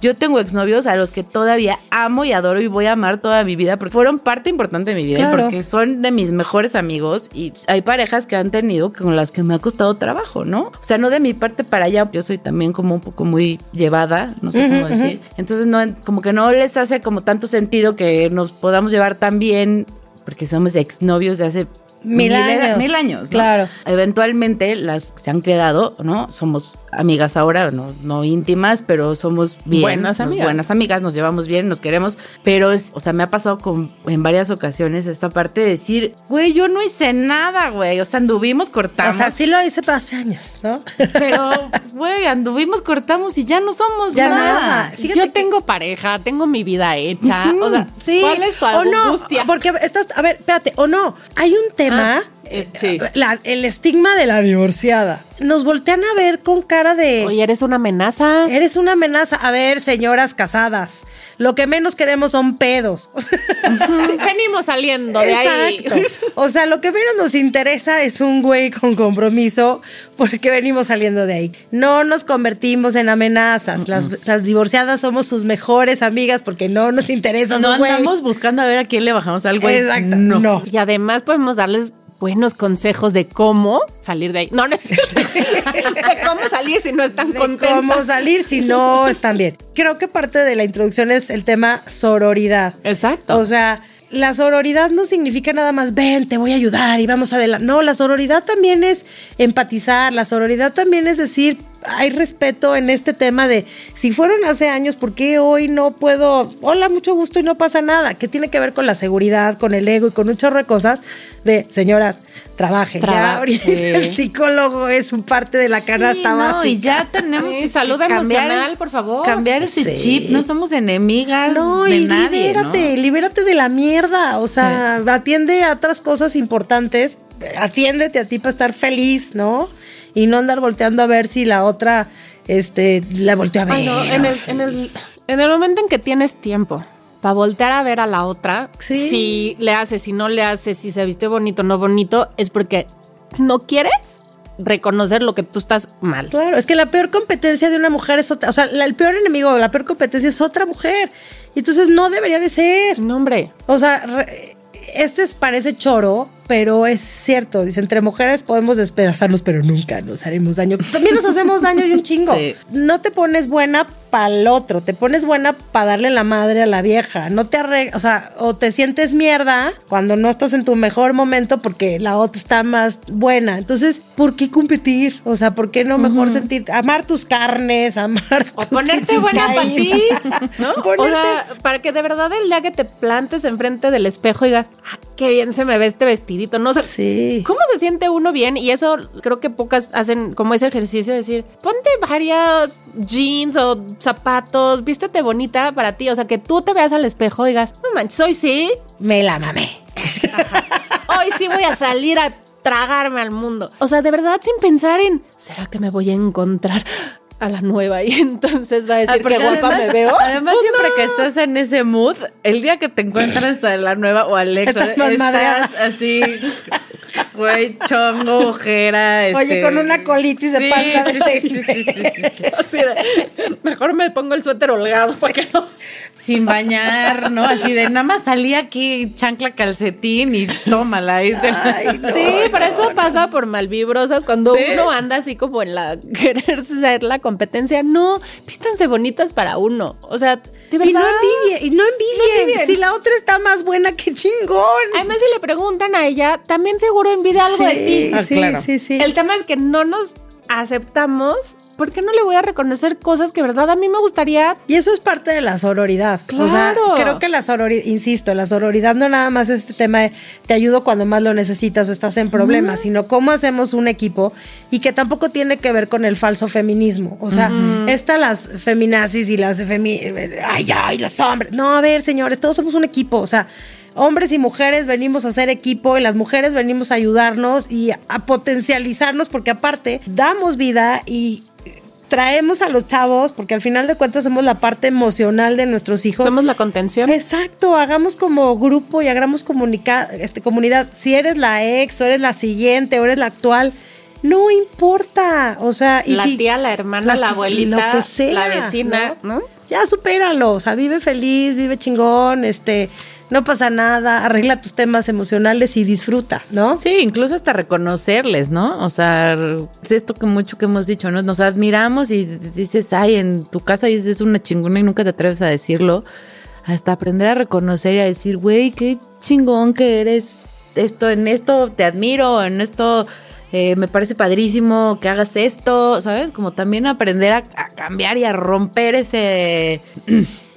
Yo tengo exnovios a los que todavía amo y adoro y voy a amar toda mi vida porque fueron parte importante de mi vida y porque son de mis mejores amigos y hay parejas que han tenido con las que me ha costado trabajo, ¿no? O sea, no de mi parte para allá, yo soy también como un poco muy llevada, no sé cómo decir. Entonces, no, como que no les hace como tanto sentido que nos podamos llevar tan bien porque somos exnovios de hace Mil años. Mil años, ¿no? Claro. Eventualmente las que se han quedado, ¿no? Somos amigas ahora, no, no íntimas, pero somos bien, Buenas amigas. buenas amigas, nos llevamos bien, nos queremos, pero es, o sea, me ha pasado con, en varias ocasiones esta parte de decir, güey, yo no hice nada, güey, o sea, anduvimos, O cortamos, sea, sí lo hice hace años, ¿no? pero, güey, anduvimos, cortamos y ya no somos Ya nada. Yo que- tengo pareja, tengo mi vida hecha. O sea, Sí. ¿cuál es tu o no, angustia? porque estás, a ver, espérate, o no, hay un tema, es- sí. la- el estigma de la divorciada. Nos voltean a ver con cara de, Oye, eres una amenaza. eres una amenaza. A ver, señoras casadas, lo que menos queremos son pedos. Sí, venimos saliendo de ahí. O sea, lo que menos nos interesa es un güey con compromiso porque venimos saliendo de ahí. No nos convertimos en amenazas. Las, las divorciadas somos sus mejores amigas porque no nos interesa No güey. andamos buscando a ver a quién le bajamos al güey. Exacto. No. no. Y además podemos darles buenos consejos de cómo salir de ahí. No, no es. De cómo salir si no están de contentas. cómo salir si no están bien. Creo que parte de la introducción es el tema sororidad. Exacto. O sea, la sororidad no significa nada más, ven, te voy a ayudar y vamos adelante. No, la sororidad también es empatizar, la sororidad también es decir, hay respeto en este tema de, si fueron hace años, ¿por qué hoy no puedo? Hola, mucho gusto y no pasa nada. Que tiene que ver con la seguridad, con el ego y con un chorro de cosas de, señoras, trabajen. Traba- ya sí. el psicólogo es un parte de la Sí, canasta no, básica. y ya tenemos Sí, que salud emocional, por favor. Cambiar ese Sí. chip, no somos enemigas No, de y nadie, libérate, ¿no? libérate de la mierda. O sea, atiende a otras cosas importantes. Atiéndete a ti para estar feliz, ¿no? Y no andar volteando a ver si la otra, este, la volteó a ver. Ay, no, en el, en el, en el momento en que tienes tiempo para voltear a ver a la otra, Sí. si le haces, si no le haces, si se viste bonito o no bonito, es porque no quieres reconocer lo que tú estás mal. Claro, es que la peor competencia de una mujer es otra. O sea, la- el peor enemigo, la peor competencia es otra mujer. Entonces no debería de ser. No, hombre. O sea, re- este es- parece choro, pero es cierto. Dice, entre mujeres podemos despedazarnos, pero nunca nos haremos daño. También nos hacemos daño y un chingo. Sí. No te pones buena para el otro, te pones buena para darle la madre a la vieja. No te arreglas, o sea, o te sientes mierda cuando no estás en tu mejor momento porque la otra está más buena. Entonces, ¿por qué competir? O sea, ¿por qué no mejor sentir, amar tus carnes, amar O tus ponerte buena para ti? ¿no? Ponerte- O sea, para que de verdad el día que te plantes enfrente del espejo y digas, ah, qué bien se me ve este ¿no? O sea, Sí. ¿Cómo se siente uno bien? Y eso creo que pocas hacen como ese ejercicio de decir, ponte varias jeans o zapatos, vístete bonita para ti. O sea, que tú te veas al espejo y digas, no manches, hoy sí, Me la mamé. hoy sí voy a salir a tragarme al mundo. O sea, de verdad sin pensar en, ¿será que me voy a encontrar a la nueva? Y entonces va a decir, Ah, guapa además- me veo. Además, Pues siempre no. que estás en ese mood, el día que te encuentras a la nueva o al ex, Estás estás así, güey, chongo, ojera. Oye, este- con una colitis de Sí, panza de sí, seis sí, Así de, mejor me pongo el suéter holgado para que no Sin bañar, ¿no? Así de nada más salí aquí chancla calcetín y tómala. ahí Ay, no, Sí, pero eso pasa por malvibrosas cuando Sí. uno anda así como en la querer ser la competencia. No, vístanse bonitas para uno. O sea, de verdad. Y no envidien, y no envidien. envidien. Si la otra está más buena que chingón. Además, si le preguntan a ella, también seguro envidia algo de ti. Ah, sí, claro. sí, sí. El tema es que no nos aceptamos. ¿Por qué no le voy a reconocer cosas que, verdad, a mí me gustaría? Y eso es parte de la sororidad. O sea, Claro. creo que la sororidad, insisto, la sororidad no nada más es este tema de te ayudo cuando más lo necesitas o estás en problemas, sino cómo hacemos un equipo y que tampoco tiene que ver con el falso feminismo. O sea, estas las feminazis y las femi ay, ay, los hombres. No, a ver, señores, todos somos un equipo. O sea, hombres y mujeres venimos a ser equipo y las mujeres venimos a ayudarnos y a potencializarnos porque aparte damos vida y traemos a los chavos, porque al final de cuentas somos la parte emocional de nuestros hijos. Somos la contención. Exacto, hagamos como grupo y hagamos comunica este, comunidad. Si eres la ex, o eres la siguiente, o eres la actual, no importa. O sea, y la si- tía, la hermana, la, lo abuelita, que sea, la vecina, ¿no? Ya supéralo, o sea, vive feliz, vive chingón, este, no pasa nada, arregla tus temas emocionales y disfruta, ¿no? Sí, incluso hasta reconocerles, ¿no? O sea, es esto que mucho que hemos dicho, ¿no? Nos admiramos y dices, ay, en tu casa dices una chingona y nunca te atreves a decirlo. Hasta aprender a reconocer y a decir, güey, qué chingón que eres. Esto, en esto te admiro, en esto eh, me parece padrísimo que hagas esto, ¿sabes? Como también aprender a cambiar y a romper ese.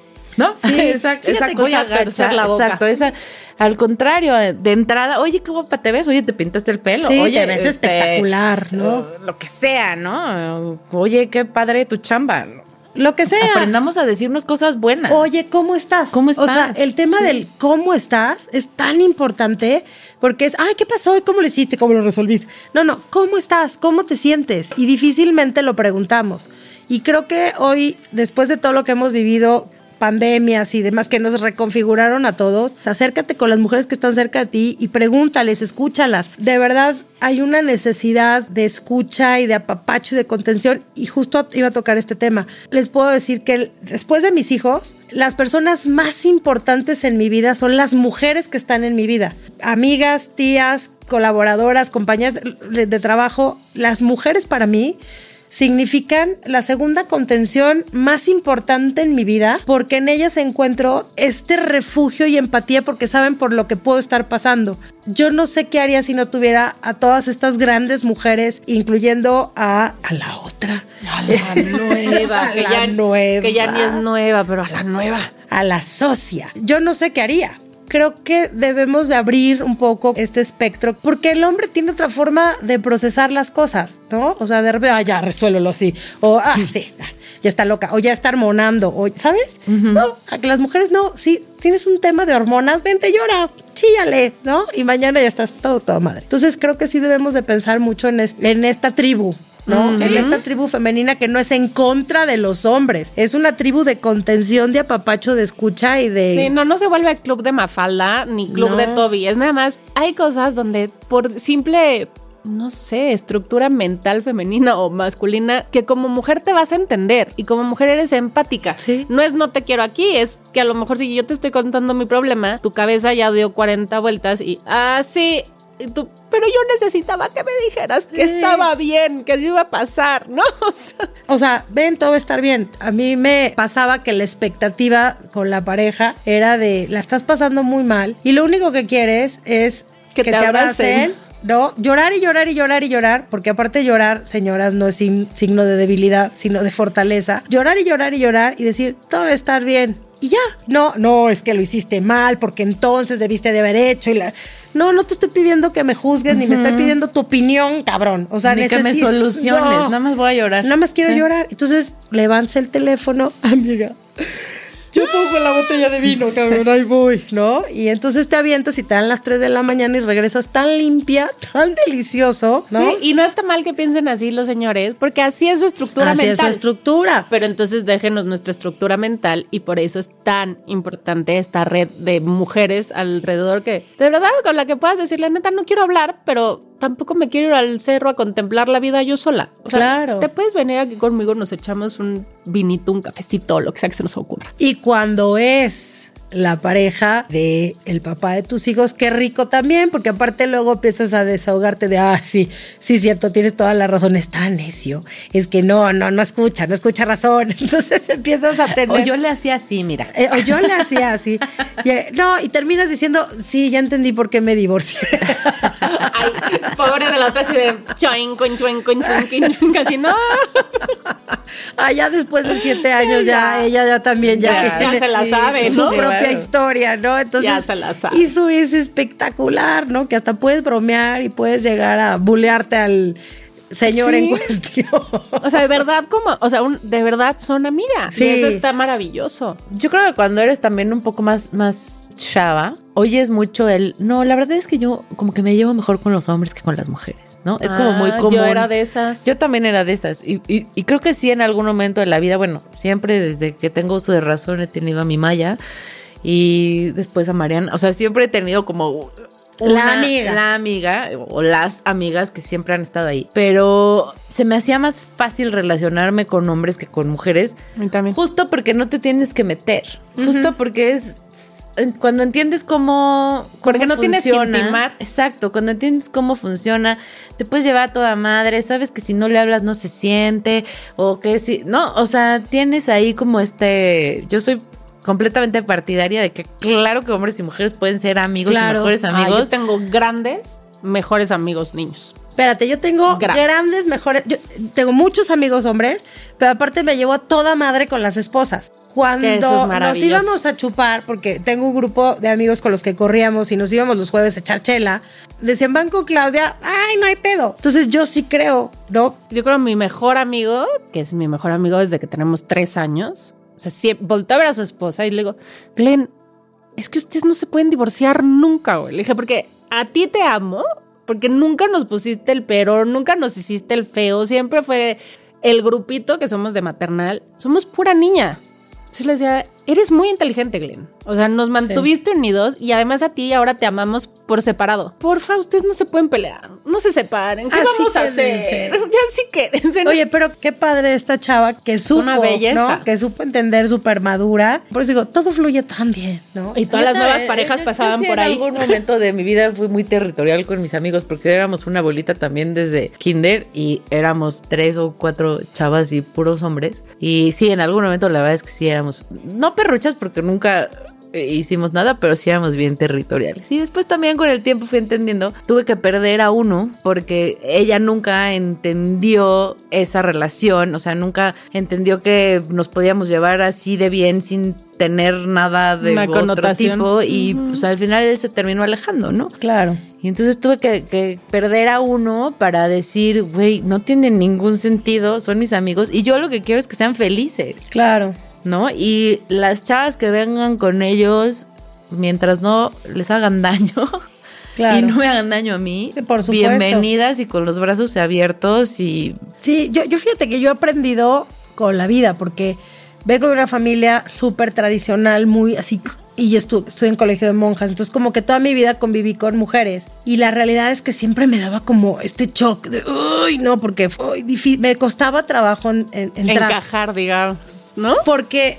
¿No? Sí, esa, fíjate esa cosa a gacha, torcer la boca. Exacto, esa, al contrario, de entrada, oye, qué guapa te ves, oye, te pintaste el pelo, Sí, oye, te ves espectacular, ¿no? Lo que sea, ¿no? Oye, qué padre tu chamba. Lo que sea. Aprendamos a decirnos cosas buenas. Oye, ¿cómo estás? ¿Cómo O sea, estás? el tema Sí. del cómo estás es tan importante porque es, ay, ¿qué pasó? ¿Y cómo lo hiciste? ¿Cómo lo resolviste? No, no, ¿cómo estás? ¿Cómo te sientes? Y difícilmente lo preguntamos. Y creo que hoy, después de todo lo que hemos vivido, pandemias y demás que nos reconfiguraron a todos, acércate con las mujeres que están cerca de ti y pregúntales, escúchalas. De verdad, hay una necesidad de escucha y de apapacho y de contención y justo iba a tocar este tema. Les puedo decir que después de mis hijos, las personas más importantes en mi vida son las mujeres que están en mi vida. Amigas, tías, colaboradoras, compañeras de trabajo. Las mujeres para mí significan la segunda contención más importante en mi vida porque en ellas encuentro este refugio y empatía porque saben por lo que puedo estar pasando. Yo no sé qué haría si no tuviera a todas estas grandes mujeres, incluyendo a, a la otra, A la nueva, A que, la ya, nueva. que ya ni es nueva, pero a la nueva. a la socia. Yo no sé qué haría. Creo que debemos de abrir un poco este espectro, porque el hombre tiene otra forma de procesar las cosas, ¿no? O sea, de repente, ah, ya, resuélvelo así. O, ah, sí, ah, ya está loca. O ya está hormonando. O, ¿sabes? No, a que las mujeres no. Sí, tienes un tema de hormonas, vente, llora, chíale, ¿no? Y mañana ya estás todo, todo madre. Entonces creo que sí debemos de pensar mucho en, en esta tribu. ¿No? En esta tribu femenina que no es en contra de los hombres, es una tribu de contención, de apapacho, de escucha y de... Sí, no, no se vuelve club de Mafalda ni club No. de Toby. Es nada más, hay cosas donde por simple, no sé, estructura mental femenina o masculina, que como mujer te vas a entender y como mujer eres empática. Sí. No es no te quiero aquí, es que a lo mejor si yo te estoy contando mi problema, tu cabeza ya dio 40 vueltas y, ah, sí. Tú, pero yo necesitaba que me dijeras que Sí. estaba bien, que iba a pasar, ¿no? O sea, O sea, ven, todo va a estar bien. A mí me pasaba que la expectativa con la pareja era de, la estás pasando muy mal y lo único que quieres es Que que, te te, abracen. abracen ¿no? Llorar y llorar y llorar y llorar, porque aparte llorar, señoras, no es sin- signo de debilidad, sino de fortaleza. Llorar y llorar y llorar y decir, todo va a estar bien. Y ya, no, no, es que lo hiciste mal, porque entonces debiste de haber hecho y la... No, no te estoy pidiendo que me juzgues, ni me estoy pidiendo tu opinión, cabrón. O sea, Ni que me soluciones, No. nada más voy a llorar. Nada más quiero Sí. llorar. Entonces, levantas el teléfono, amiga. Yo pongo la botella de vino, cabrón, ahí voy, ¿no? Y entonces te avientas y te dan las 3 de la mañana y regresas tan limpia, tan delicioso, ¿no? Sí, y no está mal que piensen así los señores, porque así es su estructura Así es su mental. estructura. Pero entonces déjenos nuestra estructura mental y por eso es tan importante esta red de mujeres alrededor que, de verdad, con la que puedas decirle, neta, no quiero hablar, pero tampoco me quiero ir al cerro a contemplar la vida yo sola. O sea, Claro. Te puedes venir aquí conmigo, nos echamos un vinito, un cafecito, lo que sea que se nos ocurra. Y cuando es la pareja de el papá de tus hijos, qué rico también, porque aparte luego empiezas a desahogarte de, ah, sí, sí, cierto, tienes toda la razón, está necio. Es que no, no, no escucha, no escucha razón. Entonces empiezas a tener... O yo le hacía así, mira. Eh, o yo le hacía así. Y, eh, no, y terminas diciendo, sí, ya entendí por qué me divorcié. Ay, pobre de la otra así de choin, con choin, con choin, casi no. Ah, ya después de siete años, ya, ella ya también ya, Ya, se la sabe, su ¿no? propia Claro. historia, ¿no? Entonces, Ya se la sabe. Y eso es espectacular, ¿no? Que hasta puedes bromear y puedes llegar a bulearte al señor en cuestión. O sea, de verdad, como, o sea, un- de verdad son amigas. Sí. Y eso está maravilloso. Yo creo que cuando eres también un poco más, más chava, oyes mucho el, no, la verdad es que yo como que me llevo mejor con los hombres que con las mujeres, ¿no? Es como muy Ah, común. Yo era de esas. Yo también era de esas. Y, y- y creo que sí en algún momento de la vida, bueno, siempre desde que tengo uso de razón he tenido a mi Maya y después a Mariana. O sea, siempre he tenido como... La amiga. La amiga o las amigas que siempre han estado ahí. Pero se me hacía más fácil relacionarme con hombres que con mujeres. Mí también. Justo porque no te tienes que meter. Justo porque es cuando entiendes cómo, Porque no tienes que intimar. Exacto, cuando entiendes cómo funciona, te puedes llevar a toda madre, sabes que si no le hablas no se siente o que si, no, o sea, tienes ahí como este, yo soy completamente partidaria de que claro que hombres y mujeres pueden ser amigos y mejores Ah, amigos. yo tengo grandes, mejores amigos niños. Espérate, yo tengo Grandes. grandes, mejores. Yo tengo muchos amigos hombres, pero aparte me llevo a toda madre con las esposas. Cuando Que eso es nos íbamos a chupar, porque tengo un grupo de amigos con los que corríamos y nos íbamos los jueves a echar chela, decían, van con Claudia, ay, no hay pedo. Entonces yo sí creo, ¿no? Yo creo que mi mejor amigo, que es mi mejor amigo desde que tenemos tres años, sea, sí, volteó a ver a su esposa y le digo, Glenn, es que ustedes no se pueden divorciar nunca, güey. Le dije, porque a ti te amo, porque nunca nos pusiste el pero, nunca nos hiciste el feo, siempre fue el grupito que somos de maternal, somos pura niña. Entonces le decía, eres muy inteligente, Glenn. O sea, nos mantuviste unidos y además a ti ahora te amamos por separado. Porfa, ustedes no se pueden pelear, no se separen. ¿Qué Así vamos a hacer? Ya sí quédense. Oye, pero qué padre esta chava que supo, una belleza. ¿no? Que supo entender súper madura. Por eso digo, todo fluye tan bien, ¿no? Y todas Yo las nuevas parejas yo- yo pasaban sí por en ahí. algún momento de mi vida fui muy territorial con mis amigos porque éramos una bolita también desde kinder y éramos tres o cuatro chavas y puros hombres. Y sí, en algún momento la verdad es que sí éramos, no perruchas porque nunca eh, hicimos nada, pero sí éramos bien territoriales. Y después también con el tiempo fui entendiendo, tuve que perder a uno porque ella nunca entendió esa relación, o sea, nunca entendió que nos podíamos llevar así de bien sin tener nada de Una otro connotación. tipo y pues al final él se terminó alejando, ¿no? Claro. Y entonces tuve que, que perder a uno para decir, güey, no tiene ningún sentido, son mis amigos y yo lo que quiero es que sean felices, Claro. ¿No? Y las chavas que vengan con ellos, mientras no les hagan daño Claro. y no me hagan daño a mí, Sí, por supuesto. bienvenidas y con los brazos abiertos y Sí, yo, yo fíjate que yo he aprendido con la vida, porque vengo de una familia súper tradicional, muy así, y estu- estuve en colegio de monjas, entonces como que toda mi vida conviví con mujeres, y la realidad es que siempre me daba como este shock de, uy, no, porque difícil, me costaba trabajo en, en- entrar. Encajar, digamos, ¿no? Porque,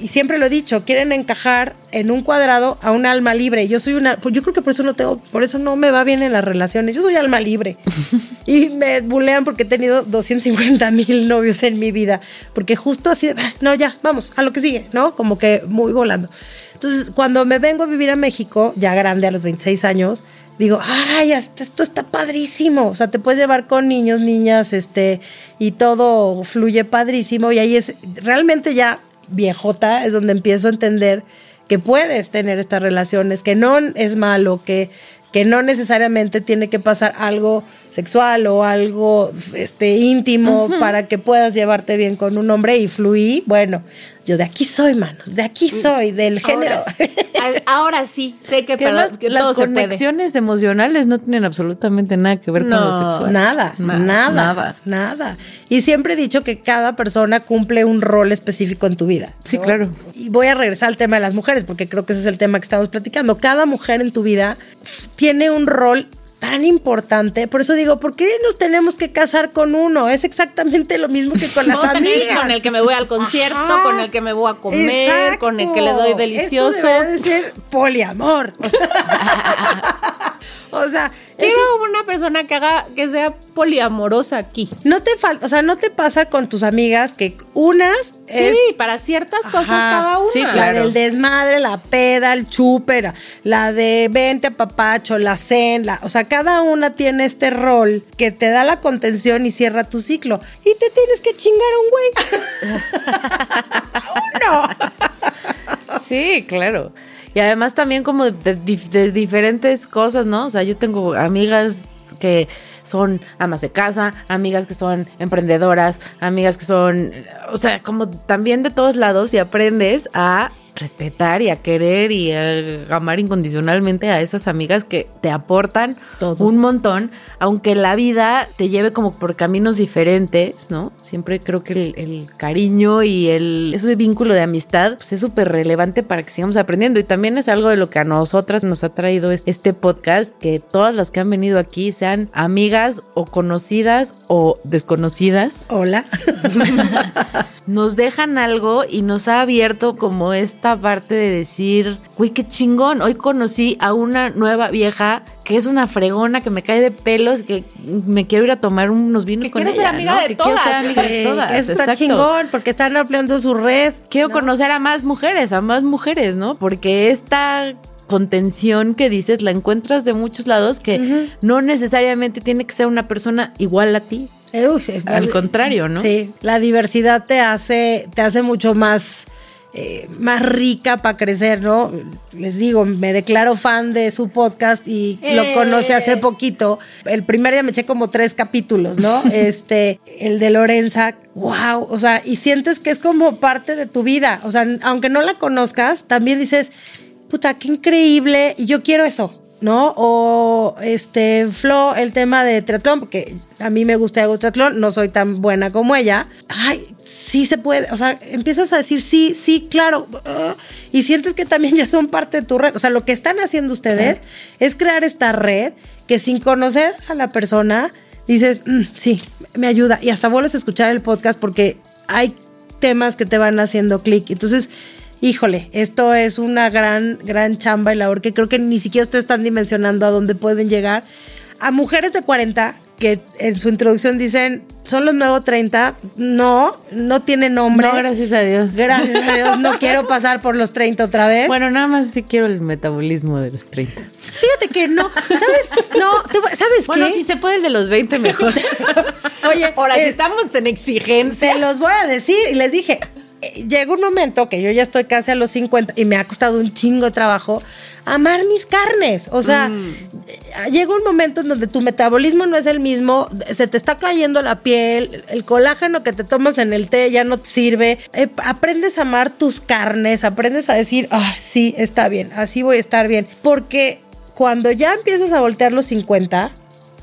y siempre lo he dicho, quieren encajar en un cuadrado a un alma libre. Yo soy una, yo creo que por eso no tengo, por eso no me va bien en las relaciones. Yo soy alma libre. y me bulean porque he tenido 250 mil novios en mi vida. Porque justo así, "Ah, no, ya, vamos, a lo que sigue, ¿no? Como que muy volando. Entonces, cuando me vengo a vivir a México, ya grande, a los 26 años, digo, ay, esto está padrísimo. O sea, te puedes llevar con niños, niñas, este, y todo fluye padrísimo. Y ahí es, realmente ya viejota, es donde empiezo a entender que puedes tener estas relaciones, que no es malo, que, que no necesariamente tiene que pasar algo sexual o algo este, íntimo para que puedas llevarte bien con un hombre y fluir. Bueno, yo de aquí soy, manos, de aquí soy, del género. Ahora, sí, sé que, que las, las conexiones emocionales no tienen absolutamente nada que ver con lo sexual. Nada, nada, nada, nada. Y siempre he dicho que cada persona cumple un rol específico en tu vida. Sí, claro. Y voy a regresar al tema de las mujeres, porque creo que ese es el tema que estamos platicando. Cada mujer en tu vida tiene un rol tan importante. Por eso digo, ¿por qué nos tenemos que casar con uno? Es exactamente lo mismo que con las amigas. Con el que me voy al concierto, con el que me voy a comer, con el que le doy delicioso. Esto de ser poliamor. o sea, quiero una persona que haga que sea poliamorosa aquí. No te falta, o sea, no te pasa con tus amigas que unas Sí, para ciertas cosas cada una. Sí, La del desmadre, la peda, el chúper, la de vente papacho, la cena, o sea, cada una tiene este rol que te da la contención y cierra tu ciclo. Y te tienes que chingar a un güey. Uno. sí, claro. Y además también como de, diferentes cosas, ¿no? O sea, yo tengo amigas que son amas de casa, amigas que son emprendedoras, amigas que son, o sea, como también de todos lados y aprendes a respetar y a querer y a amar incondicionalmente a esas amigas que te aportan Todo. un montón, aunque la vida te lleve como por caminos diferentes, ¿no? Siempre creo que el, cariño y el ese vínculo de amistad pues, es súper relevante para que sigamos aprendiendo y también es algo de lo que a nosotras nos ha traído este podcast, que todas las que han venido aquí sean amigas o conocidas o desconocidas. Hola. nos dejan algo y nos ha abierto como esta parte de decir, uy, qué chingón, hoy conocí a una nueva vieja que es una fregona, que me cae de pelos, que me quiero ir a tomar unos vinos con ella. Ser amiga de que todas. quiero ser amiga de todas. Está chingón porque están ampliando su red. Quiero conocer a más mujeres, a más mujeres, ¿no? Porque esta contención que dices la encuentras de muchos lados que no necesariamente tiene que ser una persona igual a ti. Al contrario, ¿no? Sí, la diversidad te hace, te hace mucho más, eh, más rica para crecer, ¿no? Les digo, me declaro fan de su podcast y lo eh. conoce hace poquito. El primer día me eché como tres capítulos, ¿no? este, el de Lorenza, wow, o sea, y sientes que es como parte de tu vida. O sea, aunque no la conozcas, también dices, puta, qué increíble, y yo quiero eso. ¿No? O este, Flo, el tema de triatlón, porque a mí me gusta hago triatlón, no soy tan buena como ella. Ay, sí se puede, o sea, empiezas a decir sí, sí, claro, y sientes que también ya son parte de tu red. O sea, lo que están haciendo ustedes es crear esta red que sin conocer a la persona dices, mm, sí, me ayuda. Y hasta vuelves a escuchar el podcast porque hay temas que te van haciendo clic. Entonces, híjole, esto es una gran, gran chamba y labor que creo que ni siquiera ustedes están dimensionando a dónde pueden llegar. A mujeres de 40 que en su introducción dicen, son los nuevos 30. No, no tiene nombre. No, gracias a Dios. Gracias a Dios, no quiero pasar por los 30 otra vez. Bueno, nada más sí quiero el metabolismo de los 30. Fíjate que no, ¿sabes? No, ¿sabes Bueno, si se puede el de los 20 mejor. Oye, ahora si eh, estamos en exigencia. Se los voy a decir y les dije, llega un momento que yo ya estoy casi a los 50 y me ha costado un chingo de trabajo amar mis carnes. O sea, mm. llega un momento en donde tu metabolismo no es el mismo, se te está cayendo la piel, el colágeno que te tomas en el té ya no te sirve. Eh, aprendes a amar tus carnes, aprendes a decir, ah, sí, está bien, así voy a estar bien. Porque cuando ya empiezas a voltear los 50,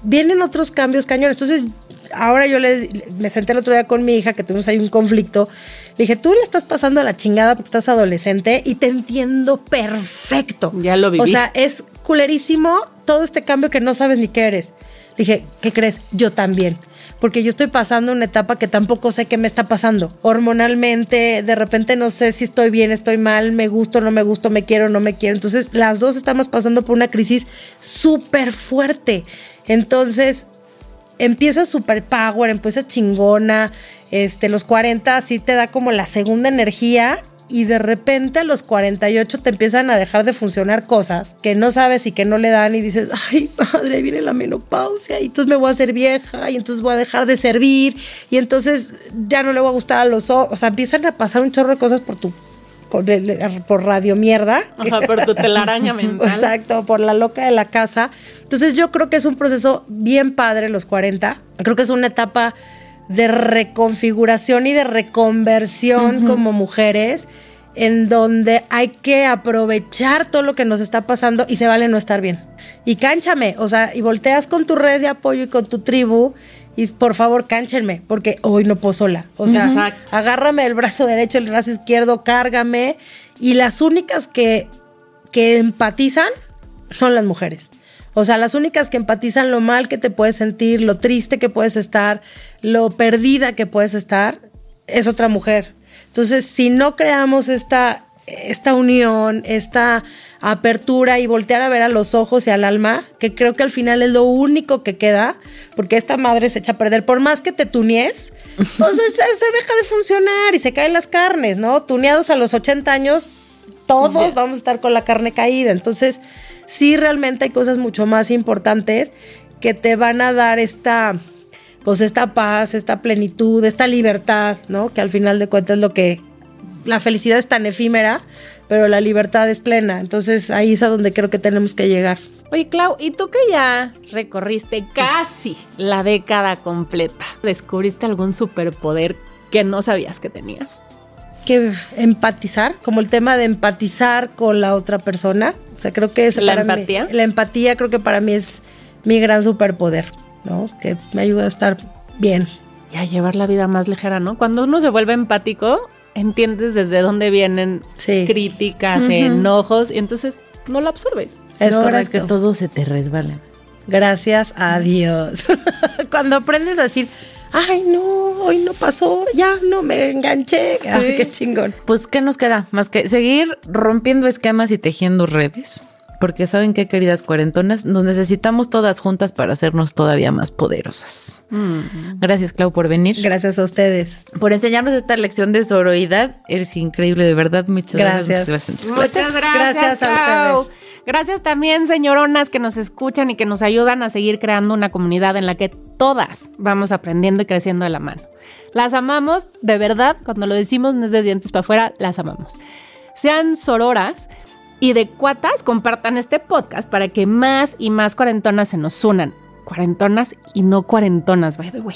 vienen otros cambios cañones. Entonces, ahora yo le, me senté el otro día con mi hija, que tuvimos ahí un conflicto. Le dije, tú le estás pasando a la chingada porque estás adolescente y te entiendo perfecto. Ya lo viví. O sea, es culerísimo todo este cambio que no sabes ni qué eres. Le dije, ¿qué crees? Yo también. Porque yo estoy pasando una etapa que tampoco sé qué me está pasando. Hormonalmente, de repente no sé si estoy bien, estoy mal, me gusto, no me gusto, me quiero, no me quiero. Entonces, las dos estamos pasando por una crisis súper fuerte. Entonces, empieza super power, empieza chingona, este, los 40 sí te da como la segunda energía y de repente a los 48 te empiezan a dejar de funcionar cosas que no sabes y que no le dan y dices, ay, madre, viene la menopausia y entonces me voy a hacer vieja y entonces voy a dejar de servir y entonces ya no le voy a gustar a los ojos. O sea, empiezan a pasar un chorro de cosas por tu por, por radio mierda. Ajá, por tu telaraña mental. Exacto, por la loca de la casa. Entonces yo creo que es un proceso bien padre los 40. Creo que es una etapa de reconfiguración y de reconversión como mujeres en donde hay que aprovechar todo lo que nos está pasando y se vale no estar bien. Y cánchame, o sea, y volteas con tu red de apoyo y con tu tribu y por favor cánchenme, porque hoy no puedo sola. O sea, agárrame el brazo derecho, el brazo izquierdo, cárgame. Y las únicas que, que empatizan son las mujeres. O sea, las únicas que empatizan lo mal que te puedes sentir, lo triste que puedes estar, lo perdida que puedes estar, es otra mujer. Entonces, si no creamos esta, esta unión, esta apertura y voltear a ver a los ojos y al alma, que creo que al final es lo único que queda, porque esta madre se echa a perder. Por más que te tunies, pues se, deja de funcionar y se caen las carnes, ¿no? Tuneados a los 80 años, todos vamos a estar con la carne caída. Entonces, sí realmente hay cosas mucho más importantes que te van a dar esta, pues esta paz, esta plenitud, esta libertad, ¿no? Que al final de cuentas es lo que, la felicidad es tan efímera, pero la libertad es plena. Entonces ahí es a donde creo que tenemos que llegar. Oye, Clau, ¿y tú que ya recorriste casi la década completa? ¿Descubriste algún superpoder que no sabías que tenías? que empatizar, como el tema de empatizar con la otra persona. O sea, creo que es la empatía. la empatía creo que para mí es mi gran superpoder, ¿no? Que me ayuda a estar bien. Y a llevar la vida más ligera, ¿no? Cuando uno se vuelve empático, entiendes desde dónde vienen críticas, enojos, y entonces no lo absorbes. Es correcto. que todo se te resbala. Gracias a Dios. Cuando aprendes a decir, ay, no, hoy no pasó, ya no me enganché. Ay, qué chingón. Pues, ¿qué nos queda? Más que seguir rompiendo esquemas y tejiendo redes. Porque saben qué, queridas cuarentonas, nos necesitamos todas juntas para hacernos todavía más poderosas. Mm. Gracias, Clau, por venir. Gracias a ustedes. Por enseñarnos esta lección de sororidad. Eres increíble, de verdad. Muchas gracias. Muchas gracias. Muchas gracias, Clau. Gracias también, señoronas, que nos escuchan y que nos ayudan a seguir creando una comunidad en la que todas vamos aprendiendo y creciendo de la mano. Las amamos, de verdad, cuando lo decimos no es de dientes para afuera, las amamos. Sean sororas y de cuatas, compartan este podcast para que más y más cuarentonas se nos unan. Cuarentonas y no cuarentonas, by the way.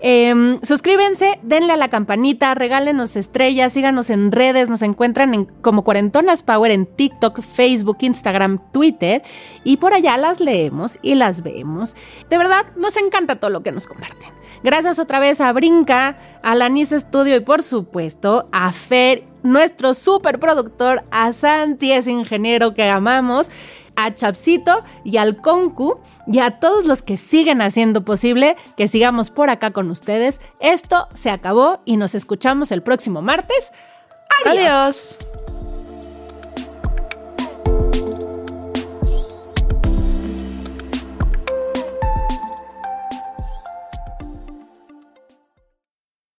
Em, suscríbense, denle a la campanita, regálenos estrellas, síganos en redes, nos encuentran en, como Cuarentonas Power en TikTok, Facebook, Instagram, Twitter y por allá las leemos y las vemos. De verdad, nos encanta todo lo que nos comparten. Gracias otra vez a Brinca, a Lanis Studio y por supuesto a Fer, nuestro superproductor, a Santi, ese ingeniero que amamos a Chapsito y al Concu y a todos los que siguen haciendo posible que sigamos por acá con ustedes. Esto se acabó y nos escuchamos el próximo martes. Adiós.